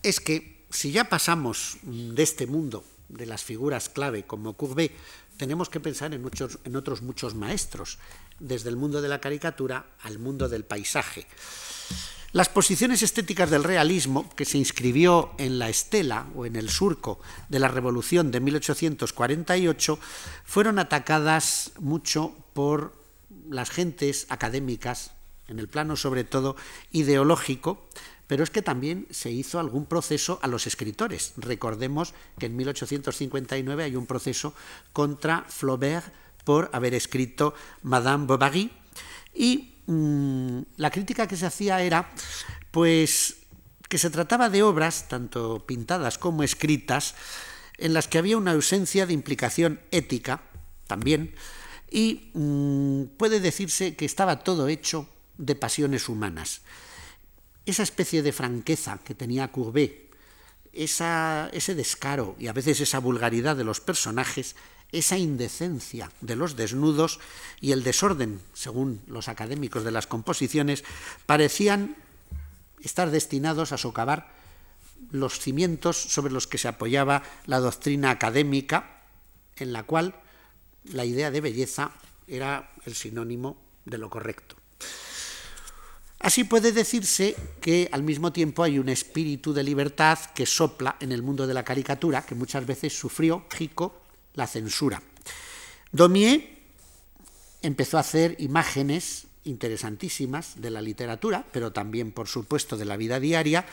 es que si ya pasamos de este mundo, de las figuras clave como Courbet, tenemos que pensar en, muchos, en otros muchos maestros, desde el mundo de la caricatura al mundo del paisaje. Las posiciones estéticas del realismo, que se inscribió en la estela o en el surco de la Revolución de 1848, fueron atacadas mucho por las gentes académicas, en el plano sobre todo ideológico, pero es que también se hizo algún proceso a los escritores. Recordemos que en 1859 hay un proceso contra Flaubert por haber escrito Madame Bovary y Mm, la crítica que se hacía era pues que se trataba de obras, tanto pintadas como escritas, en las que había una ausencia de implicación ética también, y mm, puede decirse que estaba todo hecho de pasiones humanas. Esa especie de franqueza que tenía Courbet ese descaro y a veces esa vulgaridad de los personajes, esa indecencia de los desnudos y el desorden, según los académicos de las composiciones, parecían estar destinados a socavar los cimientos sobre los que se apoyaba la doctrina académica, en la cual la idea de belleza era el sinónimo de lo correcto. Así puede decirse que al mismo tiempo hay un espíritu de libertad que sopla en el mundo de la caricatura, que muchas veces sufrió, Jico, la censura. Daumier empezó a hacer imágenes interesantísimas de la literatura, pero también, por supuesto, de la vida diaria,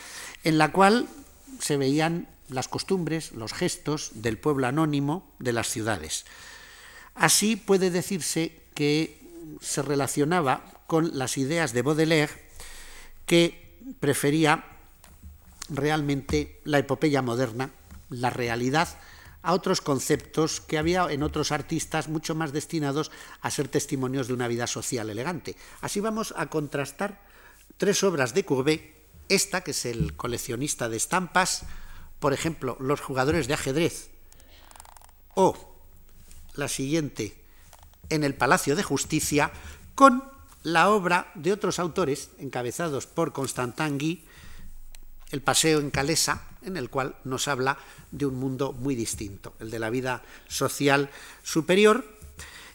en la cual se veían las costumbres, los gestos del pueblo anónimo de las ciudades. Así puede decirse que se relacionaba con las ideas de Baudelaire, que prefería realmente la epopeya moderna, la realidad, a otros conceptos que había en otros artistas mucho más destinados a ser testimonios de una vida social elegante. Así vamos a contrastar tres obras de Courbet, esta que es el coleccionista de estampas, por ejemplo, los jugadores de ajedrez, o la siguiente, en el Palacio de Justicia, con la obra de otros autores, encabezados por Constantin Guy, El paseo en Calesa, en el cual nos habla de un mundo muy distinto, el de la vida social superior,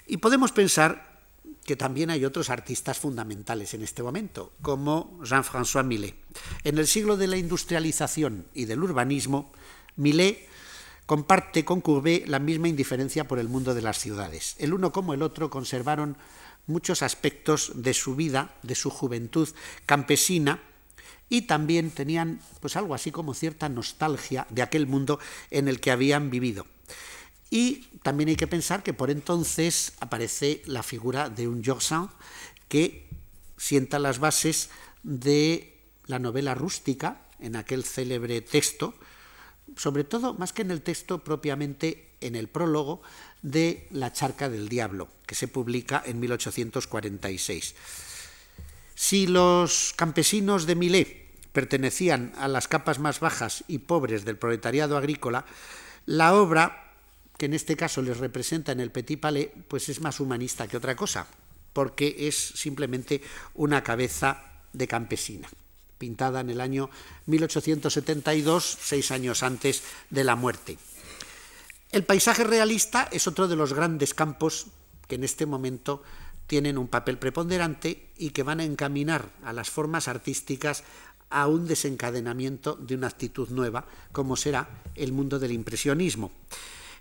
y podemos pensar que también hay otros artistas fundamentales en este momento, como Jean-François Millet. En el siglo de la industrialización y del urbanismo, Millet comparte con Courbet la misma indiferencia por el mundo de las ciudades. El uno como el otro conservaron muchos aspectos de su vida, de su juventud campesina, y también tenían pues algo así como cierta nostalgia de aquel mundo en el que habían vivido. Y también hay que pensar que por entonces aparece la figura de un Georges que sienta las bases de la novela rústica en aquel célebre texto, sobre todo más que en el texto propiamente en el prólogo de La charca del diablo, que se publica en 1846. Si los campesinos de Millet pertenecían a las capas más bajas y pobres del proletariado agrícola, la obra, que en este caso les representa en el Petit Palais, pues es más humanista que otra cosa, porque es simplemente una cabeza de campesina, pintada en el año 1872, seis años antes de la muerte. El paisaje realista es otro de los grandes campos que en este momento tienen un papel preponderante y que van a encaminar a las formas artísticas a un desencadenamiento de una actitud nueva, como será el mundo del impresionismo.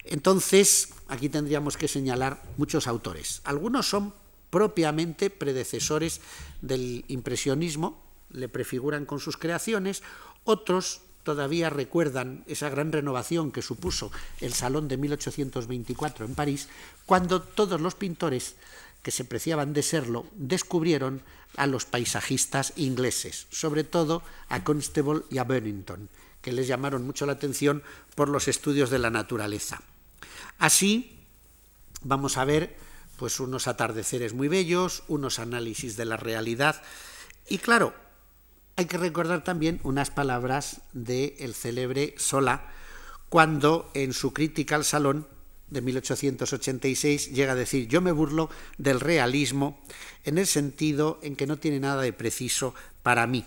Entonces, aquí tendríamos que señalar muchos autores. Algunos son propiamente predecesores del impresionismo, le prefiguran con sus creaciones, otros todavía recuerdan esa gran renovación que supuso el Salón de 1824 en París, cuando todos los pintores que se preciaban de serlo descubrieron a los paisajistas ingleses, sobre todo a Constable y a Bennington, que les llamaron mucho la atención por los estudios de la naturaleza. Así vamos a ver pues unos atardeceres muy bellos, unos análisis de la realidad y claro, hay que recordar también unas palabras del el célebre Sola, cuando en su crítica al Salón de 1886 llega a decir, yo me burlo del realismo en el sentido en que no tiene nada de preciso para mí.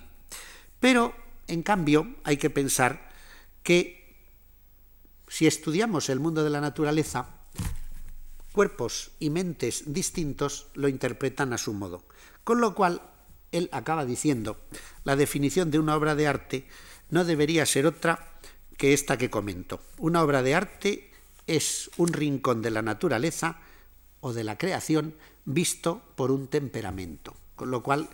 Pero, en cambio, hay que pensar que si estudiamos el mundo de la naturaleza, cuerpos y mentes distintos lo interpretan a su modo. Con lo cual, él acaba diciendo, la definición de una obra de arte no debería ser otra que esta que comento. Una obra de arte es un rincón de la naturaleza o de la creación visto por un temperamento, con lo cual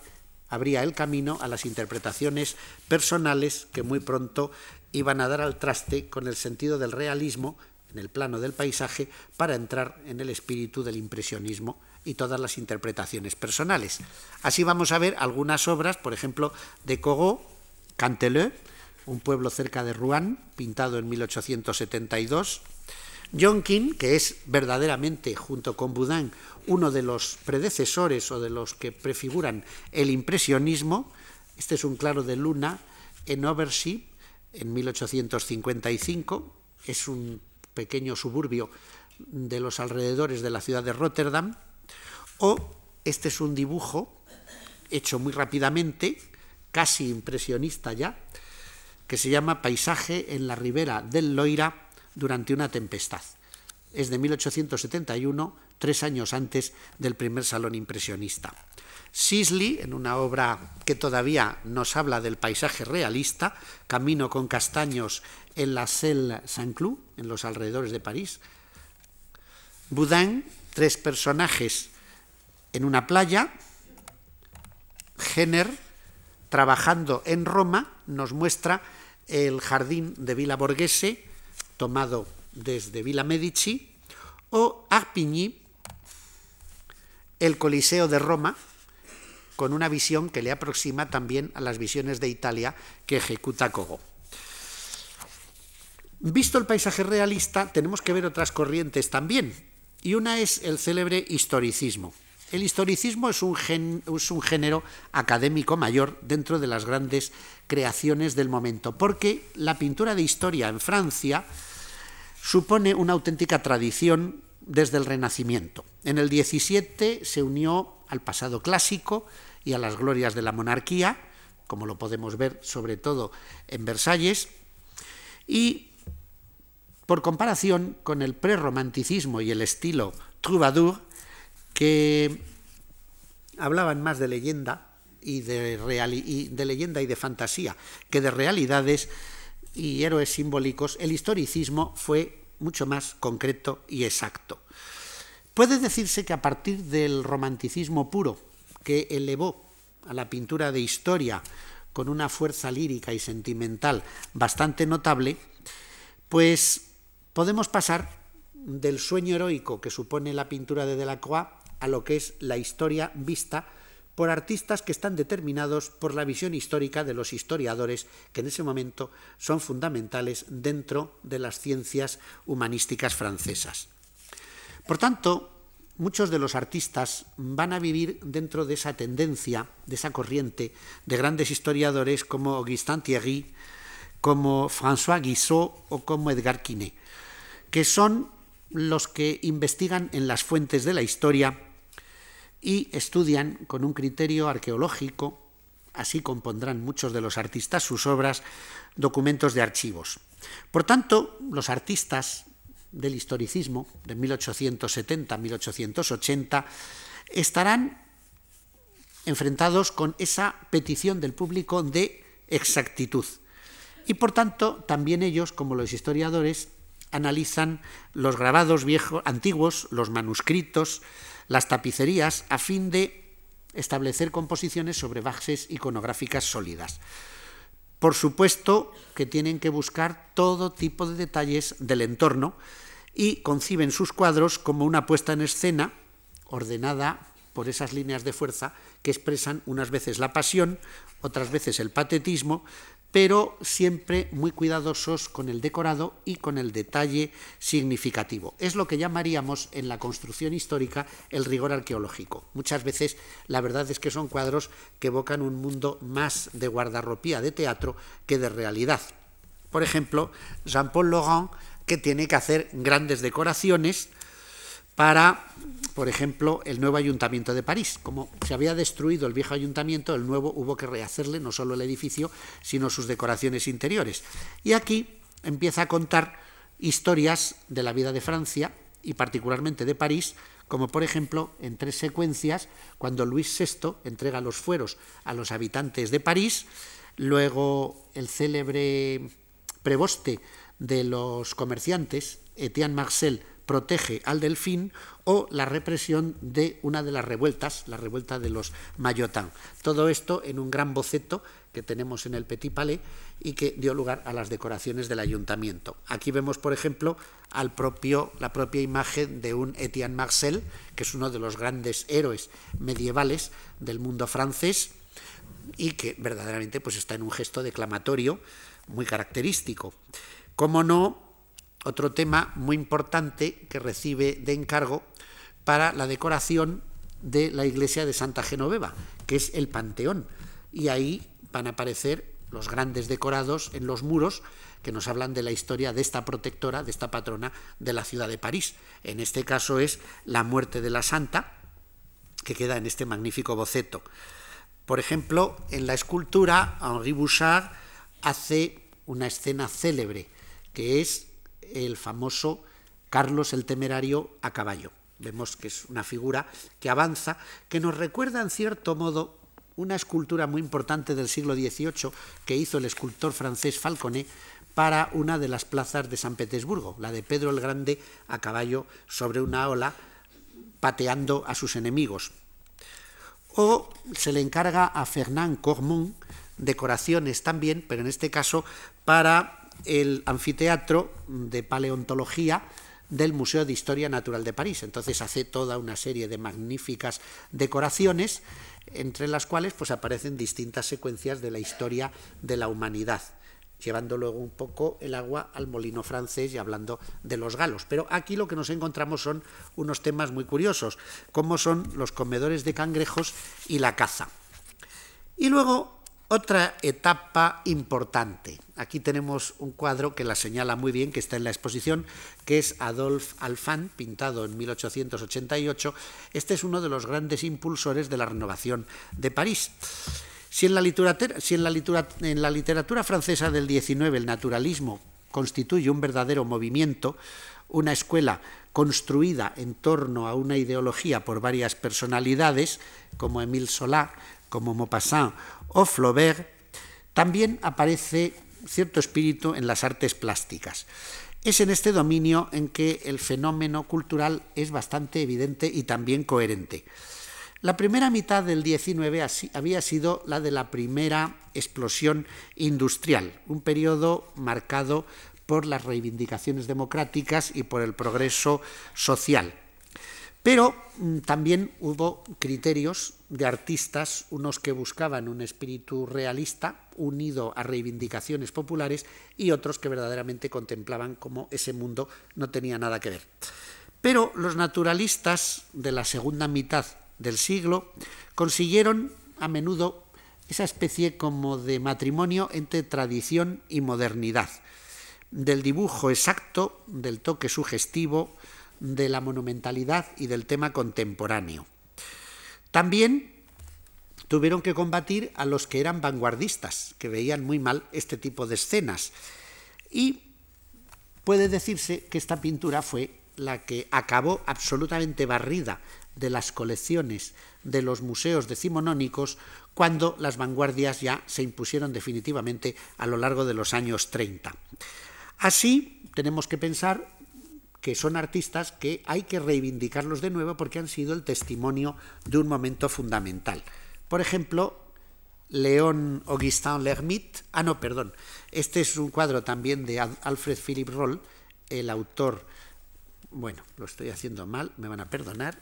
habría el camino a las interpretaciones personales que muy pronto iban a dar al traste con el sentido del realismo en el plano del paisaje para entrar en el espíritu del impresionismo y todas las interpretaciones personales. Así vamos a ver algunas obras, por ejemplo, de Corot, Canteleu, un pueblo cerca de Rouen, pintado en 1872, Jonkin, que es verdaderamente, junto con Boudin, uno de los predecesores o de los que prefiguran el impresionismo, este es un claro de luna en Overship, en 1855, es un pequeño suburbio de los alrededores de la ciudad de Rotterdam, o este es un dibujo hecho muy rápidamente, casi impresionista ya, que se llama Paisaje en la ribera del Loira durante una tempestad. Es de 1871, tres años antes del primer salón impresionista. Sisley, en una obra que todavía nos habla del paisaje realista, Camino con castaños en la Selle Saint-Cloud, en los alrededores de París. Boudin, tres personajes en una playa. Jenner, trabajando en Roma, nos muestra el jardín de Villa Borghese, tomado desde Villa Medici, o Arpigny, el Coliseo de Roma, con una visión que le aproxima también a las visiones de Italia que ejecuta Cogo. Visto el paisaje realista, tenemos que ver otras corrientes también, y una es el célebre historicismo. El historicismo es un, es un, género académico mayor dentro de las grandes creaciones del momento, porque la pintura de historia en Francia supone una auténtica tradición desde el Renacimiento. En el XVII se unió al pasado clásico y a las glorias de la monarquía, como lo podemos ver sobre todo en Versalles, y por comparación con el prerromanticismo y el estilo troubadour, que hablaban más de leyenda y de, de leyenda y de fantasía que de realidades y héroes simbólicos, el historicismo fue mucho más concreto y exacto. Puede decirse que a partir del romanticismo puro, que elevó a la pintura de historia con una fuerza lírica y sentimental bastante notable, pues podemos pasar del sueño heroico que supone la pintura de Delacroix a lo que es la historia vista por artistas que están determinados por la visión histórica de los historiadores, que en ese momento son fundamentales dentro de las ciencias humanísticas francesas. Por tanto, muchos de los artistas van a vivir dentro de esa tendencia, de esa corriente de grandes historiadores como Augustin Thierry, como François Guissot o como Edgar Quinet, que son los que investigan en las fuentes de la historia y estudian con un criterio arqueológico, así compondrán muchos de los artistas sus obras, documentos de archivos. Por tanto, los artistas del historicismo de 1870-1880 estarán enfrentados con esa petición del público de exactitud. Y por tanto, también ellos, como los historiadores, analizan los grabados viejos, antiguos, los manuscritos, las tapicerías, a fin de establecer composiciones sobre bases iconográficas sólidas. Por supuesto que tienen que buscar todo tipo de detalles del entorno, y conciben sus cuadros como una puesta en escena ordenada por esas líneas de fuerza que expresan unas veces la pasión, otras veces el patetismo, pero siempre muy cuidadosos con el decorado y con el detalle significativo. Es lo que llamaríamos en la construcción histórica el rigor arqueológico. Muchas veces la verdad es que son cuadros que evocan un mundo más de guardarropía de teatro que de realidad. Por ejemplo, Jean-Paul Laurent que tiene que hacer grandes decoraciones para, por ejemplo, el nuevo ayuntamiento de París. Como se había destruido el viejo ayuntamiento, el nuevo hubo que rehacerle no solo el edificio, sino sus decoraciones interiores. Y aquí empieza a contar historias de la vida de Francia y particularmente de París, como por ejemplo en tres secuencias, cuando Luis VI entrega los fueros a los habitantes de París, luego el célebre preboste de los comerciantes, Etienne Marcel protege al delfín o la represión de una de las revueltas, la revuelta de los Mayotán. Todo esto en un gran boceto que tenemos en el Petit Palais y que dio lugar a las decoraciones del ayuntamiento. Aquí vemos, por ejemplo, la propia imagen de un Etienne Marcel, que es uno de los grandes héroes medievales del mundo francés y que verdaderamente pues, está en un gesto declamatorio muy característico. Como no, otro tema muy importante que recibe de encargo para la decoración de la iglesia de Santa Genoveva, que es el Panteón. Y ahí van a aparecer los grandes decorados en los muros que nos hablan de la historia de esta protectora, de esta patrona de la ciudad de París. En este caso es la muerte de la santa, que queda en este magnífico boceto. Por ejemplo, en la escultura, Henri Bouchard hace una escena célebre, que es el famoso Carlos el Temerario a caballo. Vemos que es una figura que avanza, que nos recuerda en cierto modo una escultura muy importante del siglo XVIII que hizo el escultor francés Falconet para una de las plazas de San Petersburgo, la de Pedro el Grande a caballo sobre una ola, pateando a sus enemigos. O se le encarga a Fernand Cormont decoraciones también, pero en este caso para el anfiteatro de paleontología del Museo de Historia Natural de París. Entonces hace toda una serie de magníficas decoraciones, entre las cuales pues, aparecen distintas secuencias de la historia de la humanidad llevando luego un poco el agua al molino francés y hablando de los galos. Pero aquí lo que nos encontramos son unos temas muy curiosos, como son los comedores de cangrejos y la caza. Y luego otra etapa importante. Aquí tenemos un cuadro que la señala muy bien, que está en la exposición, que es Adolphe Alphand, pintado en 1888. Este es uno de los grandes impulsores de la renovación de París. Si en la literatura, en la literatura francesa del XIX el naturalismo constituye un verdadero movimiento, una escuela construida en torno a una ideología por varias personalidades, como Émile Zola, como Maupassant o Flaubert, también aparece cierto espíritu en las artes plásticas. Es en este dominio en que el fenómeno cultural es bastante evidente y también coherente. La primera mitad del XIX había sido la de la primera explosión industrial, un periodo marcado por las reivindicaciones democráticas y por el progreso social. Pero mm, también hubo criterios de artistas, unos que buscaban un espíritu realista unido a reivindicaciones populares y otros que verdaderamente contemplaban cómo ese mundo no tenía nada que ver. Pero los naturalistas de la segunda mitad del siglo consiguieron a menudo esa especie como de matrimonio entre tradición y modernidad, del dibujo exacto, del toque sugestivo, de la monumentalidad y del tema contemporáneo. También tuvieron que combatir a los que eran vanguardistas, que veían muy mal este tipo de escenas. Y puede decirse que esta pintura fue la que acabó absolutamente barrida de las colecciones de los museos decimonónicos cuando las vanguardias ya se impusieron definitivamente a lo largo de los años 30. Así tenemos que pensar que son artistas que hay que reivindicarlos de nuevo porque han sido el testimonio de un momento fundamental. Por ejemplo, León Augustin Lermite, ah no, perdón, este es un cuadro también de Alfred Philip Roll, el autor, bueno, lo estoy haciendo mal, me van a perdonar.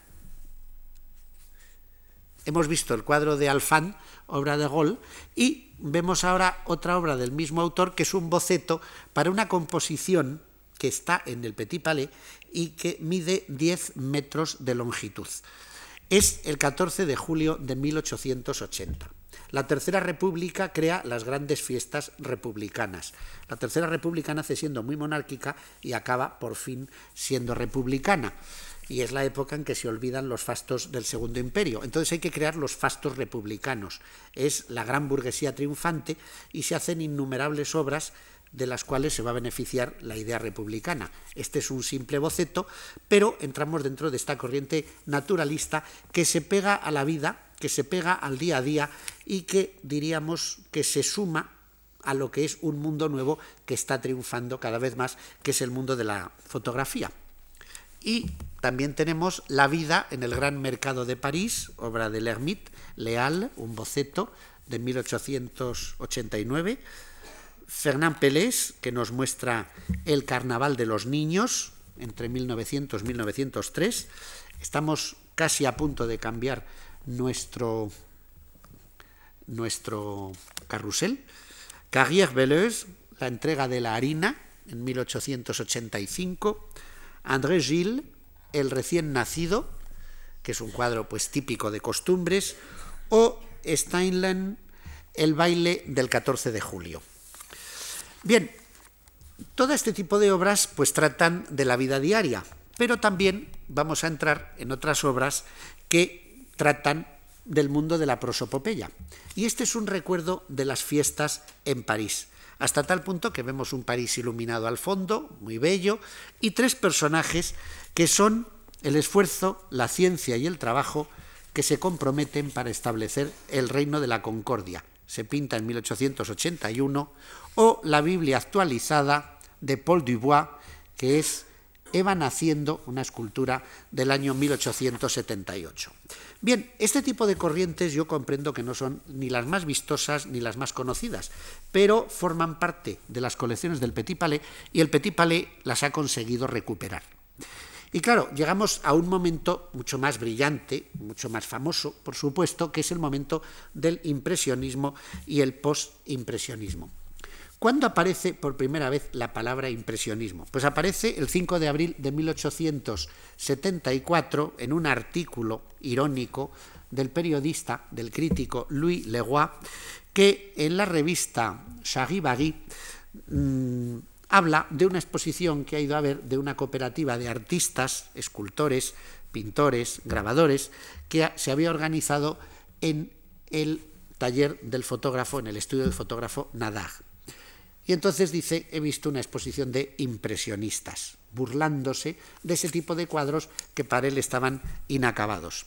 Hemos visto el cuadro de Alfán, obra de Roll, y vemos ahora otra obra del mismo autor que es un boceto para una composición que está en el Petit Palais y que mide 10 metros de longitud. Es el 14 de julio de 1880. La Tercera República crea las grandes fiestas republicanas. La Tercera República nace siendo muy monárquica y acaba por fin siendo republicana. Y es la época en que se olvidan los fastos del Segundo Imperio. Entonces hay que crear los fastos republicanos. Es la gran burguesía triunfante y se hacen innumerables obras de las cuales se va a beneficiar la idea republicana. Este es un simple boceto, pero entramos dentro de esta corriente naturalista que se pega a la vida, que se pega al día a día y que diríamos que se suma a lo que es un mundo nuevo que está triunfando cada vez más, que es el mundo de la fotografía. Y también tenemos La vida en el gran mercado de París, obra de Lermite, Leal, un boceto de 1889 Fernán Pelés, que nos muestra el Carnaval de los Niños entre 1900 y 1903. Estamos casi a punto de cambiar nuestro, nuestro carrusel. Carrière Belleuse, la entrega de la harina en 1885. André Gilles, el recién nacido, que es un cuadro pues típico de costumbres, o Steinlen el baile del 14 de julio. Bien, todo este tipo de obras pues tratan de la vida diaria, pero también vamos a entrar en otras obras que tratan del mundo de la prosopopeya. Y este es un recuerdo de las fiestas en París, hasta tal punto que vemos un París iluminado al fondo, muy bello, y tres personajes que son el esfuerzo, la ciencia y el trabajo que se comprometen para establecer el reino de la concordia. Se pinta en 1881, o la Biblia actualizada de Paul Dubois, que es Eva naciendo, una escultura del año 1878. Bien, este tipo de corrientes yo comprendo que no son ni las más vistosas ni las más conocidas, pero forman parte de las colecciones del Petit Palais y el Petit Palais las ha conseguido recuperar. Y claro, llegamos a un momento mucho más brillante, mucho más famoso, por supuesto, que es el momento del impresionismo y el postimpresionismo. ¿Cuándo aparece por primera vez la palabra impresionismo? Pues aparece el 5 de abril de 1874 en un artículo irónico del periodista, del crítico Louis Leroy, que en la revista Charivari mmm, habla de una exposición que ha ido a ver de una cooperativa de artistas, escultores, pintores, grabadores, que se había organizado en el taller del fotógrafo, en el estudio del fotógrafo Nadar. Y entonces dice, he visto una exposición de impresionistas, burlándose de ese tipo de cuadros que para él estaban inacabados.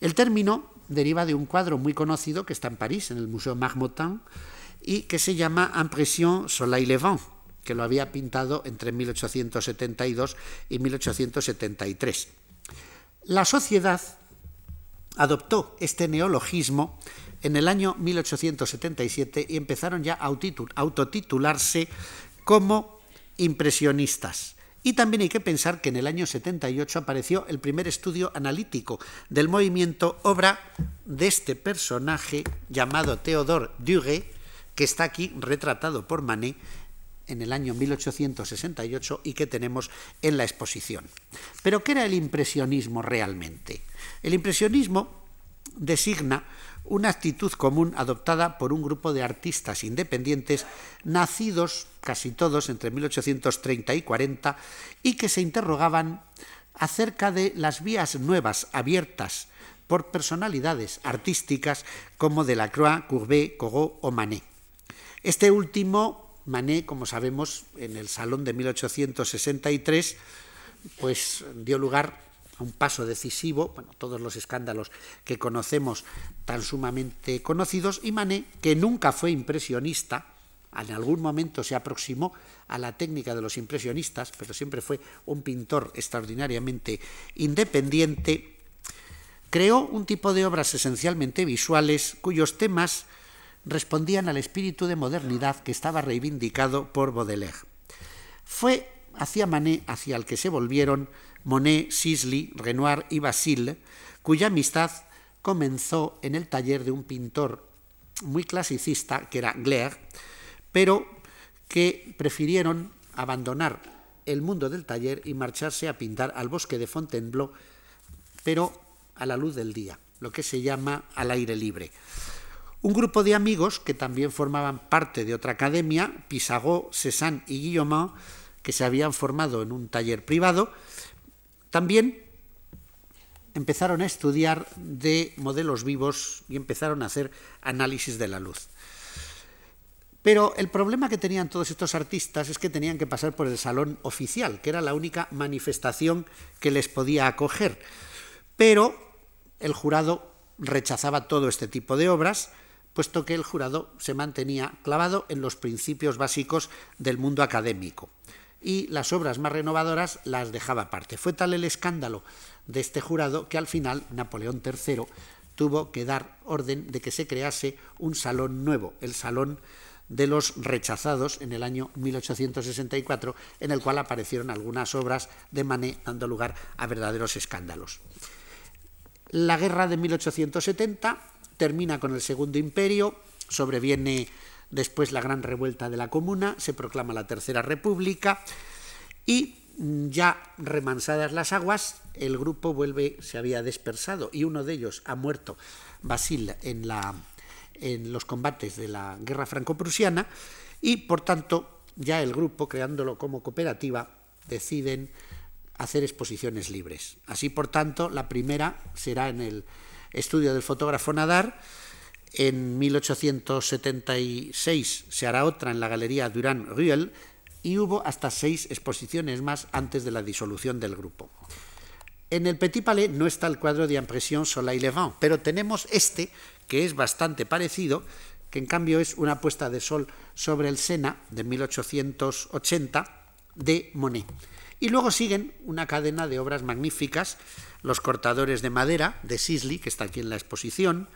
El término deriva de un cuadro muy conocido que está en París, en el Museo Marmottan, y que se llama Impression Soleil Levant, que lo había pintado entre 1872 y 1873. La sociedad adoptó este neologismo en el año 1877 y empezaron ya a autotitularse como impresionistas. Y también hay que pensar que en el año 78 apareció el primer estudio analítico del movimiento, obra de este personaje llamado Théodore Duret, que está aquí retratado por Manet en el año 1868 y que tenemos en la exposición. Pero ¿qué era el impresionismo realmente? El impresionismo designa una actitud común adoptada por un grupo de artistas independientes nacidos casi todos entre 1830 y 40 y que se interrogaban acerca de las vías nuevas abiertas por personalidades artísticas como Delacroix, Courbet, Corot o Manet. Este último Manet, como sabemos, en el Salón de 1863, pues dio lugar a un paso decisivo, bueno, todos los escándalos que conocemos tan sumamente conocidos, y Manet, que nunca fue impresionista, en algún momento se aproximó a la técnica de los impresionistas, pero siempre fue un pintor extraordinariamente independiente, creó un tipo de obras esencialmente visuales cuyos temas respondían al espíritu de modernidad que estaba reivindicado por Baudelaire. Fue hacia Manet hacia el que se volvieron Monet, Sisley, Renoir y Basile, cuya amistad comenzó en el taller de un pintor muy clasicista, que era Glaire, pero que prefirieron abandonar el mundo del taller y marcharse a pintar al bosque de Fontainebleau, pero a la luz del día, lo que se llama al aire libre. Un grupo de amigos que también formaban parte de otra academia, Pisagot, Cézanne y Guillaume, que se habían formado en un taller privado, también empezaron a estudiar de modelos vivos y empezaron a hacer análisis de la luz. Pero el problema que tenían todos estos artistas es que tenían que pasar por el salón oficial, que era la única manifestación que les podía acoger. Pero el jurado rechazaba todo este tipo de obras, puesto que el jurado se mantenía clavado en los principios básicos del mundo académico y las obras más renovadoras las dejaba aparte. Fue tal el escándalo de este jurado que al final Napoleón III tuvo que dar orden de que se crease un salón nuevo, el Salón de los Rechazados, en el año 1864, en el cual aparecieron algunas obras de Manet dando lugar a verdaderos escándalos. La guerra de 1870 termina con el Segundo Imperio, sobreviene después la gran revuelta de la Comuna, se proclama la Tercera República y mm, ya remansadas las aguas, el grupo vuelve, se había dispersado y uno de ellos ha muerto, Basil, en la, en los combates de la guerra franco-prusiana y, por tanto, ya el grupo, creándolo como cooperativa, deciden hacer exposiciones libres. Así, por tanto, la primera será en el estudio del fotógrafo Nadar. En 1876 se hará otra en la Galería Durand Ruel y hubo hasta seis exposiciones más antes de la disolución del grupo. En el Petit Palais no está el cuadro de Impresión Soleil Levant, pero tenemos este, que es bastante parecido, que en cambio es una puesta de sol sobre el Sena de 1880 de Monet. Y luego siguen una cadena de obras magníficas, Los cortadores de madera de Sisley, que está aquí en la exposición,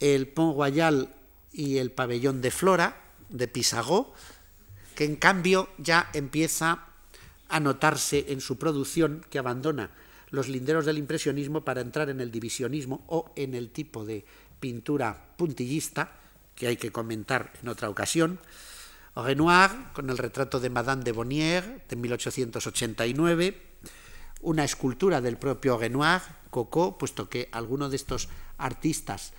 el Pont Royal y el pabellón de Flora de Pisagot, que en cambio ya empieza a notarse en su producción que abandona los linderos del impresionismo para entrar en el divisionismo o en el tipo de pintura puntillista que hay que comentar en otra ocasión. Renoir, con el retrato de Madame de Bonnier de 1889, una escultura del propio Renoir, Coco, puesto que algunos de estos artistas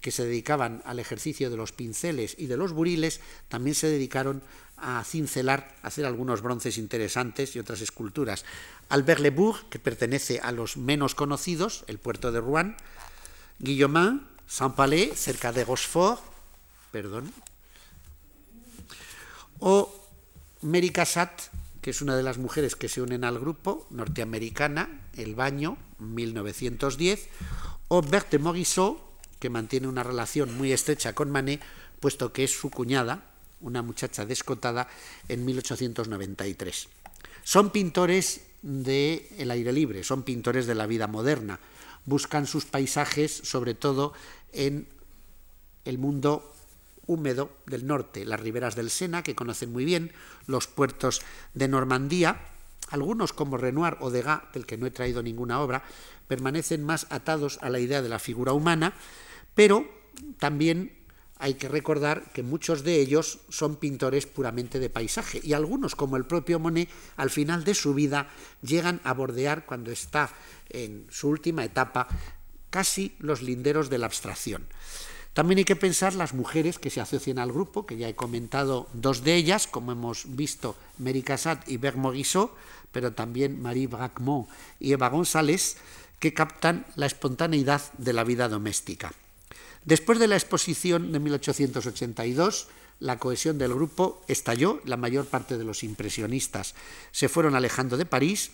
que se dedicaban al ejercicio de los pinceles y de los buriles también se dedicaron a cincelar, a hacer algunos bronces interesantes y otras esculturas. Albert Lebourg, que pertenece a los menos conocidos, el puerto de Rouen, Guillaumin, Saint-Palais, cerca de Rochefort, perdón, o Mary que es una de las mujeres que se unen al grupo, norteamericana, El Baño, 1910, o Berthe Morisot, que mantiene una relación muy estrecha con Manet, puesto que es su cuñada, una muchacha descotada, en 1893. Son pintores del aire libre, son pintores de la vida moderna. Buscan sus paisajes, sobre todo en el mundo húmedo del norte, las riberas del Sena, que conocen muy bien, los puertos de Normandía, algunos como Renoir o Degas, del que no he traído ninguna obra, permanecen más atados a la idea de la figura humana, pero también hay que recordar que muchos de ellos son pintores puramente de paisaje y algunos, como el propio Monet, al final de su vida llegan a bordear, cuando está en su última etapa, casi los linderos de la abstracción. También hay que pensar las mujeres que se asocian al grupo, que ya he comentado dos de ellas, como hemos visto Mary Cassatt y Bert Morisot, pero también Marie Bracmont y Eva González, que captan la espontaneidad de la vida doméstica. Después de la exposición de 1882, la cohesión del grupo estalló, la mayor parte de los impresionistas se fueron alejando de París,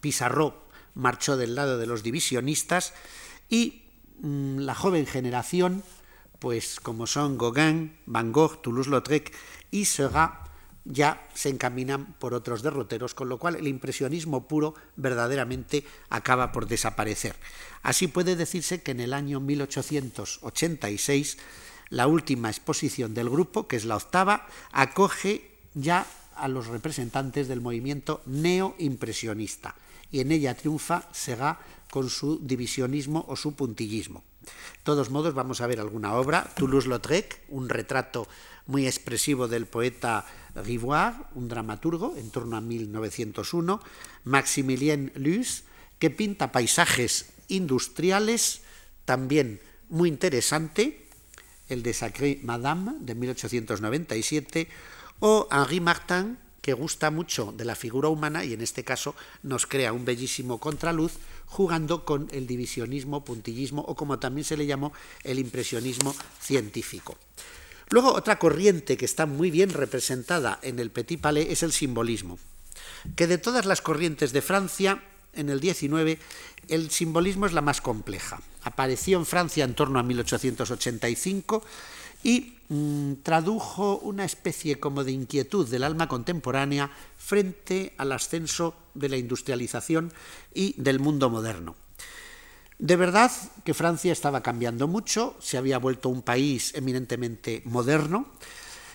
Pissarro marchó del lado de los divisionistas y la joven generación, pues como son Gauguin, Van Gogh, Toulouse-Lautrec y Seurat, ya se encaminan por otros derroteros, con lo cual el impresionismo puro verdaderamente acaba por desaparecer. Así puede decirse que en el año 1886 la última exposición del grupo, que es la octava, acoge ya a los representantes del movimiento neoimpresionista y en ella triunfa Sega con su divisionismo o su puntillismo. De todos modos, vamos a ver alguna obra. Toulouse-Lautrec, un retrato muy expresivo del poeta Rivoire, un dramaturgo, en torno a 1901. Maximilien Luz, que pinta paisajes industriales, también muy interesante. El de Sacré Madame, de 1897. O Henri Martin, que gusta mucho de la figura humana y en este caso nos crea un bellísimo contraluz jugando con el divisionismo, puntillismo o como también se le llamó el impresionismo científico. Luego otra corriente que está muy bien representada en el Petit Palais es el simbolismo, que de todas las corrientes de Francia en el 19 el simbolismo es la más compleja. Apareció en Francia en torno a 1885 y mm, tradujo una especie como de inquietud del alma contemporánea frente al ascenso de la industrialización y del mundo moderno. De verdad que Francia estaba cambiando mucho, se había vuelto un país eminentemente moderno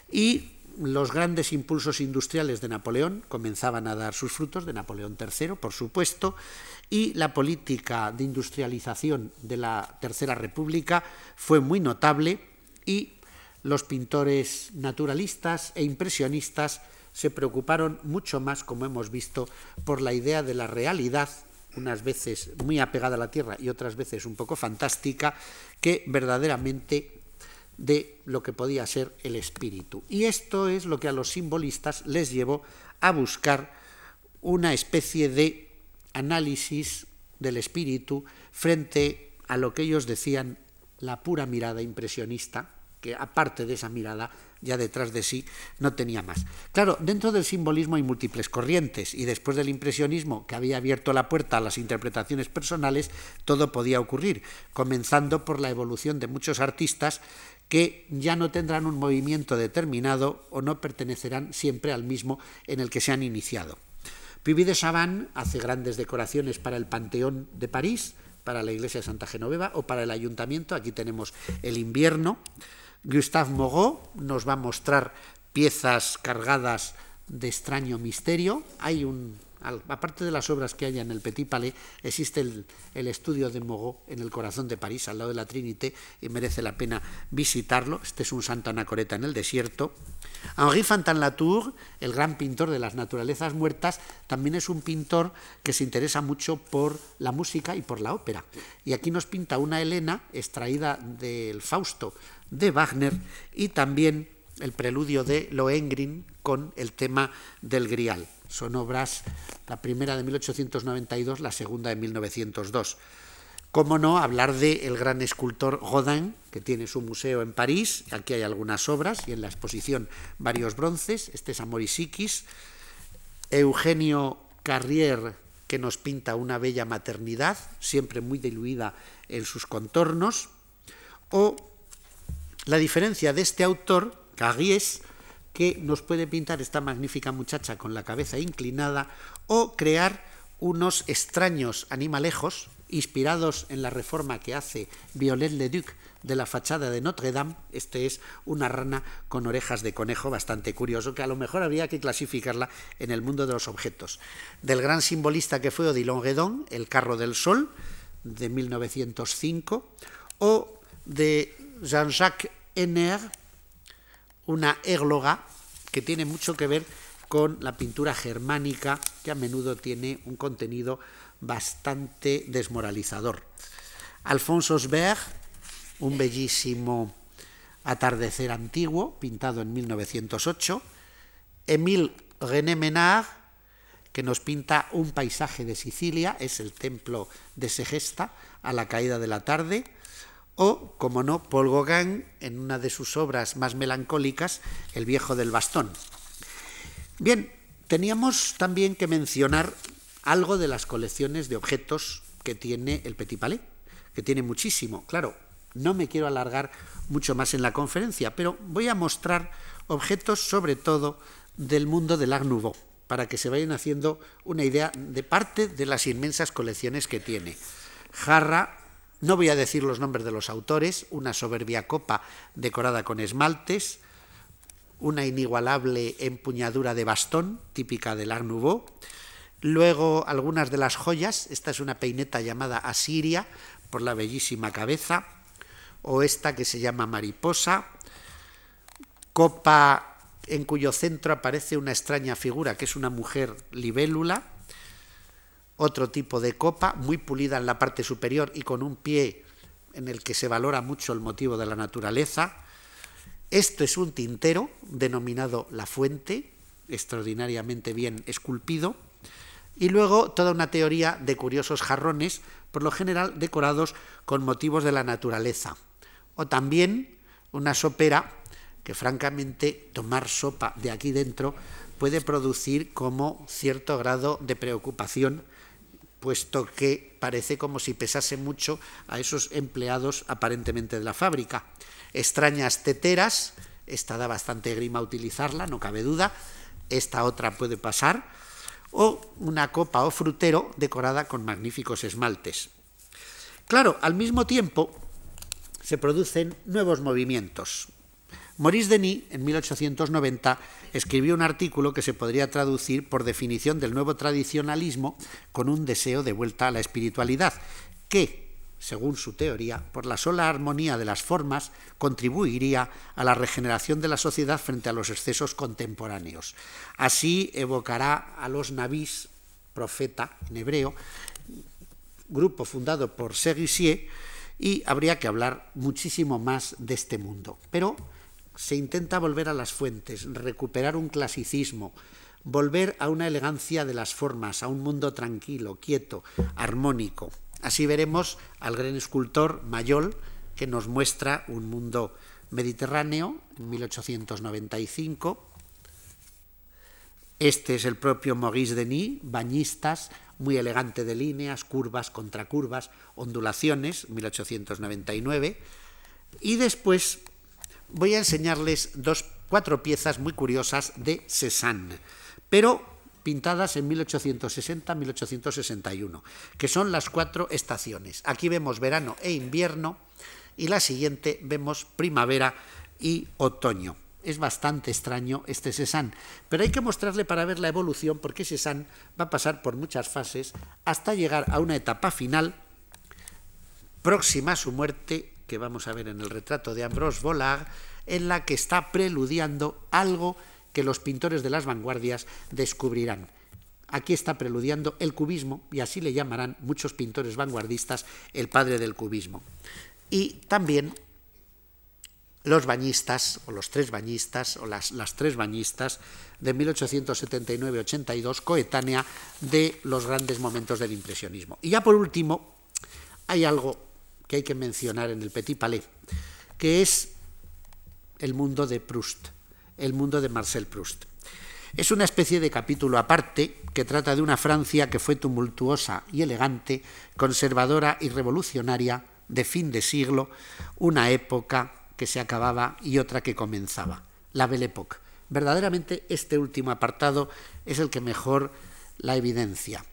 y los grandes impulsos industriales de Napoleón comenzaban a dar sus frutos, de Napoleón III, por supuesto, y la política de industrialización de la Tercera República fue muy notable y los pintores naturalistas e impresionistas se preocuparon mucho más, como hemos visto, por la idea de la realidad, unas veces muy apegada a la tierra y otras veces un poco fantástica, que verdaderamente de lo que podía ser el espíritu. Y esto es lo que a los simbolistas les llevó a buscar una especie de análisis del espíritu frente a lo que ellos decían la pura mirada impresionista, que aparte de esa mirada ya detrás de sí no tenía más. Claro, dentro del simbolismo hay múltiples corrientes y después del impresionismo que había abierto la puerta a las interpretaciones personales, todo podía ocurrir, comenzando por la evolución de muchos artistas que ya no tendrán un movimiento determinado o no pertenecerán siempre al mismo en el que se han iniciado. Puy de Chavannes hace grandes decoraciones para el Panteón de París, para la iglesia de Santa Genoveva o para el ayuntamiento. Aquí tenemos el invierno. Gustave Moreau nos va a mostrar piezas cargadas de extraño misterio. Hay un aparte de las obras que hay en el Petit Palais, existe el, estudio de Moreau en el corazón de París, al lado de la Trinité, y merece la pena visitarlo. Este es un santo anacoreta en el desierto. Henri Fantin-Latour, el gran pintor de las naturalezas muertas, también es un pintor que se interesa mucho por la música y por la ópera. Y aquí nos pinta una Helena extraída del Fausto de Wagner y también el preludio de Lohengrin con el tema del Grial. Son obras, la primera de 1892, la segunda de 1902. Cómo no hablar del el gran escultor Rodin, que tiene su museo en París, aquí hay algunas obras y en la exposición varios bronces, este es Amorisikis, Eugenio Carrier, que nos pinta una bella maternidad, siempre muy diluida en sus contornos, o la diferencia de este autor, Carriès, que nos puede pintar esta magnífica muchacha con la cabeza inclinada o crear unos extraños animalejos inspirados en la reforma que hace Viollet-le-Duc de la fachada de Notre Dame. Este es una rana con orejas de conejo bastante curioso, que a lo mejor habría que clasificarla en el mundo de los objetos. Del gran simbolista que fue Odilon Redon, El carro del sol, de 1905, o de Jean-Jacques Henner, una égloga que tiene mucho que ver con la pintura germánica, que a menudo tiene un contenido bastante desmoralizador. Alfonso Sberg, un bellísimo atardecer antiguo, pintado en 1908. Émile René Menard, que nos pinta un paisaje de Sicilia, es el templo de Segesta, a la caída de la tarde o, como no, Paul Gauguin en una de sus obras más melancólicas, El viejo del bastón. Bien, teníamos también que mencionar algo de las colecciones de objetos que tiene el Petit Palais, que tiene muchísimo. Claro, no me quiero alargar mucho más en la conferencia, pero voy a mostrar objetos sobre todo del mundo del Art Nouveau, para que se vayan haciendo una idea de parte de las inmensas colecciones que tiene. Jarra no voy a decir los nombres de los autores, una soberbia copa decorada con esmaltes, una inigualable empuñadura de bastón, típica del Art Nouveau, luego algunas de las joyas, esta es una peineta llamada Asiria, por la bellísima cabeza, o esta que se llama Mariposa, copa en cuyo centro aparece una extraña figura que es una mujer libélula, otro tipo de copa, muy pulida en la parte superior y con un pie en el que se valora mucho el motivo de la naturaleza. Esto es un tintero denominado La Fuente, extraordinariamente bien esculpido. Y luego toda una teoría de curiosos jarrones, por lo general decorados con motivos de la naturaleza. O también una sopera que francamente tomar sopa de aquí dentro puede producir como cierto grado de preocupación puesto que parece como si pesase mucho a esos empleados aparentemente de la fábrica. Extrañas teteras, esta da bastante grima utilizarla, no cabe duda, esta otra puede pasar, o una copa o frutero decorada con magníficos esmaltes. Claro, al mismo tiempo se producen nuevos movimientos. Maurice Denis, en 1890, escribió un artículo que se podría traducir por definición del nuevo tradicionalismo con un deseo de vuelta a la espiritualidad, que, según su teoría, por la sola armonía de las formas, contribuiría a la regeneración de la sociedad frente a los excesos contemporáneos. Así evocará a los nabís, profeta en hebreo, grupo fundado por Seguissier, y habría que hablar muchísimo más de este mundo. Pero se intenta volver a las fuentes, recuperar un clasicismo, volver a una elegancia de las formas, a un mundo tranquilo, quieto, armónico. Así veremos al gran escultor Mayol, que nos muestra un mundo mediterráneo en 1895. Este es el propio Maurice Denis, bañistas, muy elegante de líneas, curvas, contracurvas, ondulaciones, 1899. Y después voy a enseñarles dos, cuatro piezas muy curiosas de Cézanne, pero pintadas en 1860-1861, que son las cuatro estaciones. Aquí vemos verano e invierno y la siguiente vemos primavera y otoño. Es bastante extraño este Cézanne, pero hay que mostrarle para ver la evolución porque Cézanne va a pasar por muchas fases hasta llegar a una etapa final próxima a su muerte, que vamos a ver en el retrato de Ambrose Vollard, en la que está preludiando algo que los pintores de las vanguardias descubrirán. Aquí está preludiando el cubismo, y así le llamarán muchos pintores vanguardistas el padre del cubismo. Y también los bañistas, o los tres bañistas, o las, las tres bañistas de 1879-82, coetánea de los grandes momentos del impresionismo. Y ya por último, hay algo que hay que mencionar en el Petit Palais, que es el mundo de Proust, el mundo de Marcel Proust. Es una especie de capítulo aparte que trata de una Francia que fue tumultuosa y elegante, conservadora y revolucionaria de fin de siglo, una época que se acababa y otra que comenzaba, la Belle Époque. Verdaderamente este último apartado es el que mejor la evidencia.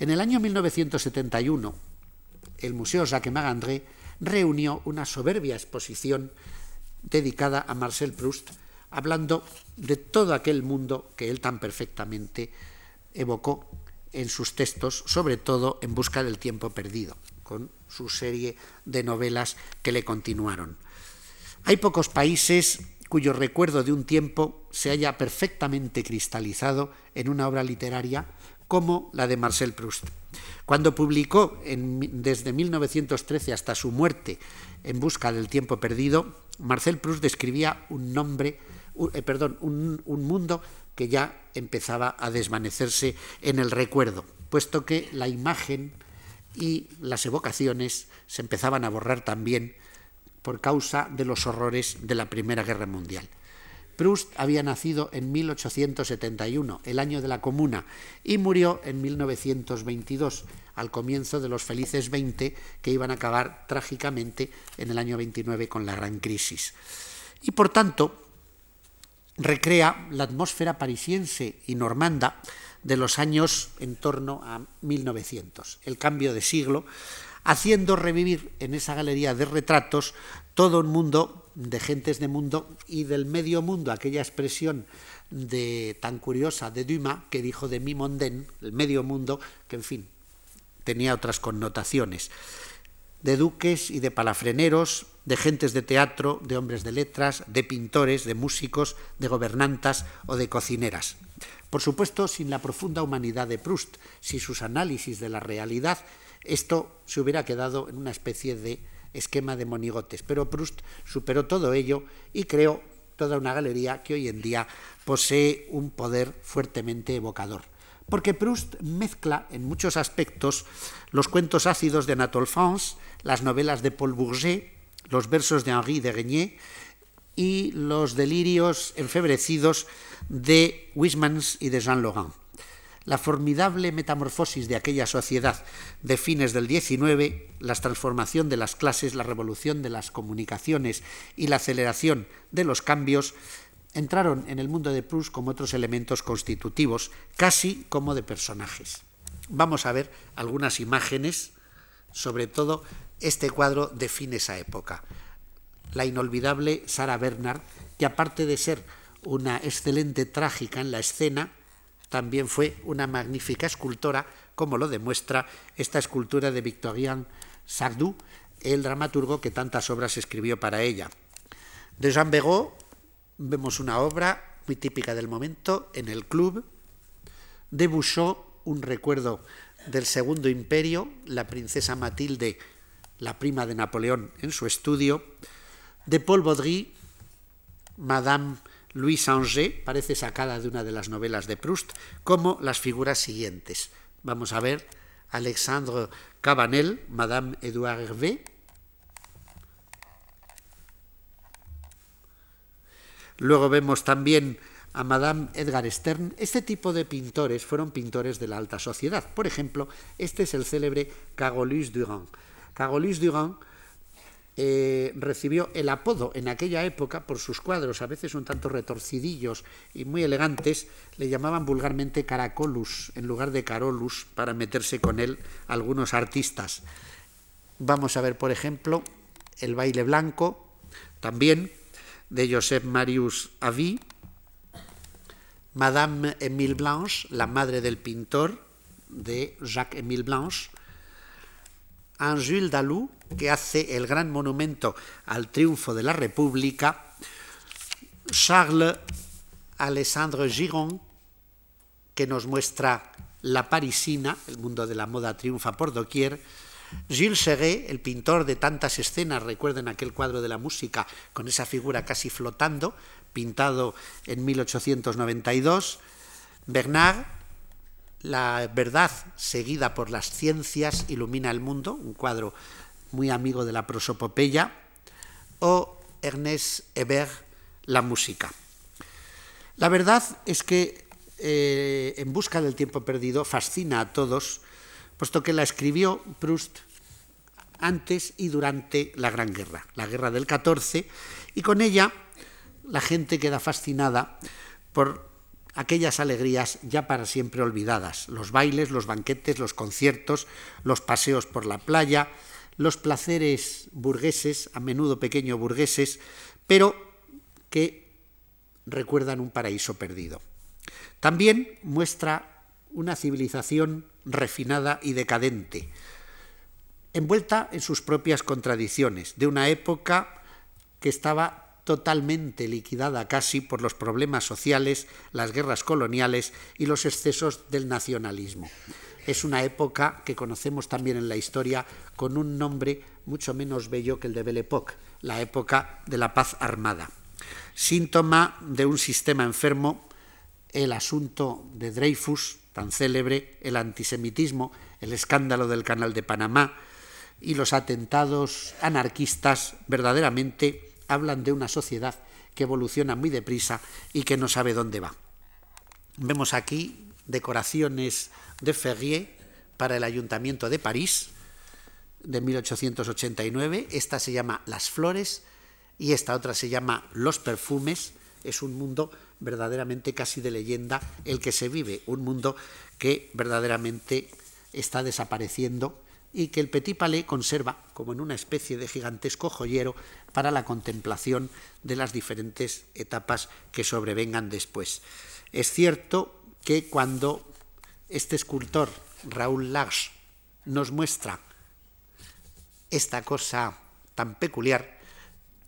En el año 1971, el Museo Jacques Magandré reunió una soberbia exposición dedicada a Marcel Proust, hablando de todo aquel mundo que él tan perfectamente evocó en sus textos, sobre todo en Busca del tiempo perdido, con su serie de novelas que le continuaron. Hay pocos países cuyo recuerdo de un tiempo se haya perfectamente cristalizado en una obra literaria como la de Marcel Proust. Cuando publicó desde 1913 hasta su muerte En busca del tiempo perdido, Marcel Proust describía un nombre, eh, perdón, un, un mundo que ya empezaba a desvanecerse en el recuerdo, puesto que la imagen y las evocaciones se empezaban a borrar también por causa de los horrores de la Primera Guerra Mundial. Proust había nacido en 1871, el año de la Comuna, y murió en 1922, al comienzo de los felices 20 que iban a acabar trágicamente en el año 29 con la gran crisis. Y por tanto, recrea la atmósfera parisiense y normanda de los años en torno a 1900, el cambio de siglo, haciendo revivir en esa galería de retratos todo un mundo de gentes de mundo y del medio mundo, aquella expresión de tan curiosa de Dumas que dijo de mi monden, el medio mundo, que en fin, tenía otras connotaciones, de duques y de palafreneros, de gentes de teatro, de hombres de letras, de pintores, de músicos, de gobernantas o de cocineras. Por supuesto, sin la profunda humanidad de Proust, sin sus análisis de la realidad, esto se hubiera quedado en una especie de esquema de monigotes. Pero Proust superó todo ello y creó toda una galería que hoy en día posee un poder fuertemente evocador. Porque Proust mezcla en muchos aspectos los cuentos ácidos de Anatole France, las novelas de Paul Bourget, los versos de Henri de Regnier y los delirios enfebrecidos de Huysmans y de Jean Laurent la formidable metamorfosis de aquella sociedad de fines del XIX, la transformación de las clases, la revolución de las comunicaciones y la aceleración de los cambios, entraron en el mundo de Proust como otros elementos constitutivos, casi como de personajes. Vamos a ver algunas imágenes, sobre todo este cuadro define esa época. La inolvidable Sara Bernard, que aparte de ser una excelente trágica en la escena, también fue una magnífica escultora, como lo demuestra esta escultura de Victorien Sardou, el dramaturgo que tantas obras escribió para ella. De Jean Béraud vemos una obra muy típica del momento en el club. De Bouchot, un recuerdo del Segundo Imperio, la princesa Matilde la prima de Napoleón en su estudio, de Paul Baudry, Madame Louise Angers, parece sacada de una de las novelas de Proust, como las figuras siguientes. Vamos a ver Alexandre Cabanel, Madame Edouard Hervé, Luego vemos también a Madame Edgar Stern. Este tipo de pintores fueron pintores de la alta sociedad. Por ejemplo, este es el célebre Carolus Durand. Carolus Durand eh, recibió el apodo en aquella época por sus cuadros, a veces un tanto retorcidillos y muy elegantes, le llamaban vulgarmente Caracolus en lugar de Carolus para meterse con él algunos artistas. Vamos a ver, por ejemplo, el baile blanco, también de Joseph Marius Avi, Madame Émile Blanche, la madre del pintor de Jacques-Émile Blanche, un Jules Dalou, que hace el gran monumento al triunfo de la República, Charles Alexandre Giron, que nos muestra la parisina, el mundo de la moda triunfa por doquier, Gilles Serret, el pintor de tantas escenas, recuerden aquel cuadro de la música con esa figura casi flotando, pintado en 1892. Bernard, La verdad seguida por las ciencias ilumina el mundo, un cuadro muy amigo de la prosopopeya. O Ernest Hébert, La música. La verdad es que eh, En busca del tiempo perdido fascina a todos puesto que la escribió Proust antes y durante la Gran Guerra, la Guerra del 14, y con ella la gente queda fascinada por aquellas alegrías ya para siempre olvidadas, los bailes, los banquetes, los conciertos, los paseos por la playa, los placeres burgueses, a menudo pequeño burgueses, pero que recuerdan un paraíso perdido. También muestra una civilización refinada y decadente, envuelta en sus propias contradicciones, de una época que estaba totalmente liquidada casi por los problemas sociales, las guerras coloniales y los excesos del nacionalismo. Es una época que conocemos también en la historia con un nombre mucho menos bello que el de Belle Époque, la época de la paz armada. Síntoma de un sistema enfermo, el asunto de Dreyfus, tan célebre, el antisemitismo, el escándalo del Canal de Panamá y los atentados anarquistas verdaderamente hablan de una sociedad que evoluciona muy deprisa y que no sabe dónde va. Vemos aquí decoraciones de Ferrier para el Ayuntamiento de París de 1889. Esta se llama Las Flores y esta otra se llama Los Perfumes. Es un mundo verdaderamente casi de leyenda el que se vive, un mundo que verdaderamente está desapareciendo y que el Petit Palais conserva como en una especie de gigantesco joyero para la contemplación de las diferentes etapas que sobrevengan después. Es cierto que cuando este escultor, Raúl Lars, nos muestra esta cosa tan peculiar,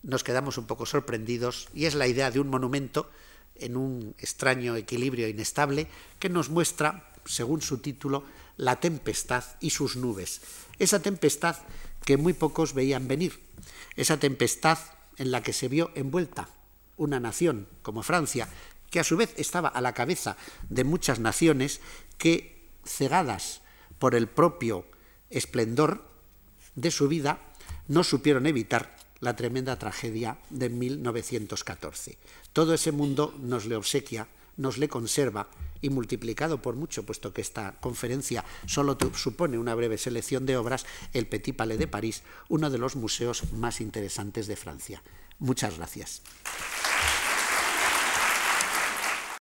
nos quedamos un poco sorprendidos y es la idea de un monumento en un extraño equilibrio inestable que nos muestra, según su título, la tempestad y sus nubes. Esa tempestad que muy pocos veían venir, esa tempestad en la que se vio envuelta una nación como Francia, que a su vez estaba a la cabeza de muchas naciones que, cegadas por el propio esplendor de su vida, no supieron evitar la tremenda tragedia de 1914. Todo ese mundo nos le obsequia, nos le conserva y multiplicado por mucho, puesto que esta conferencia solo supone una breve selección de obras, el Petit Palais de París, uno de los museos más interesantes de Francia. Muchas gracias.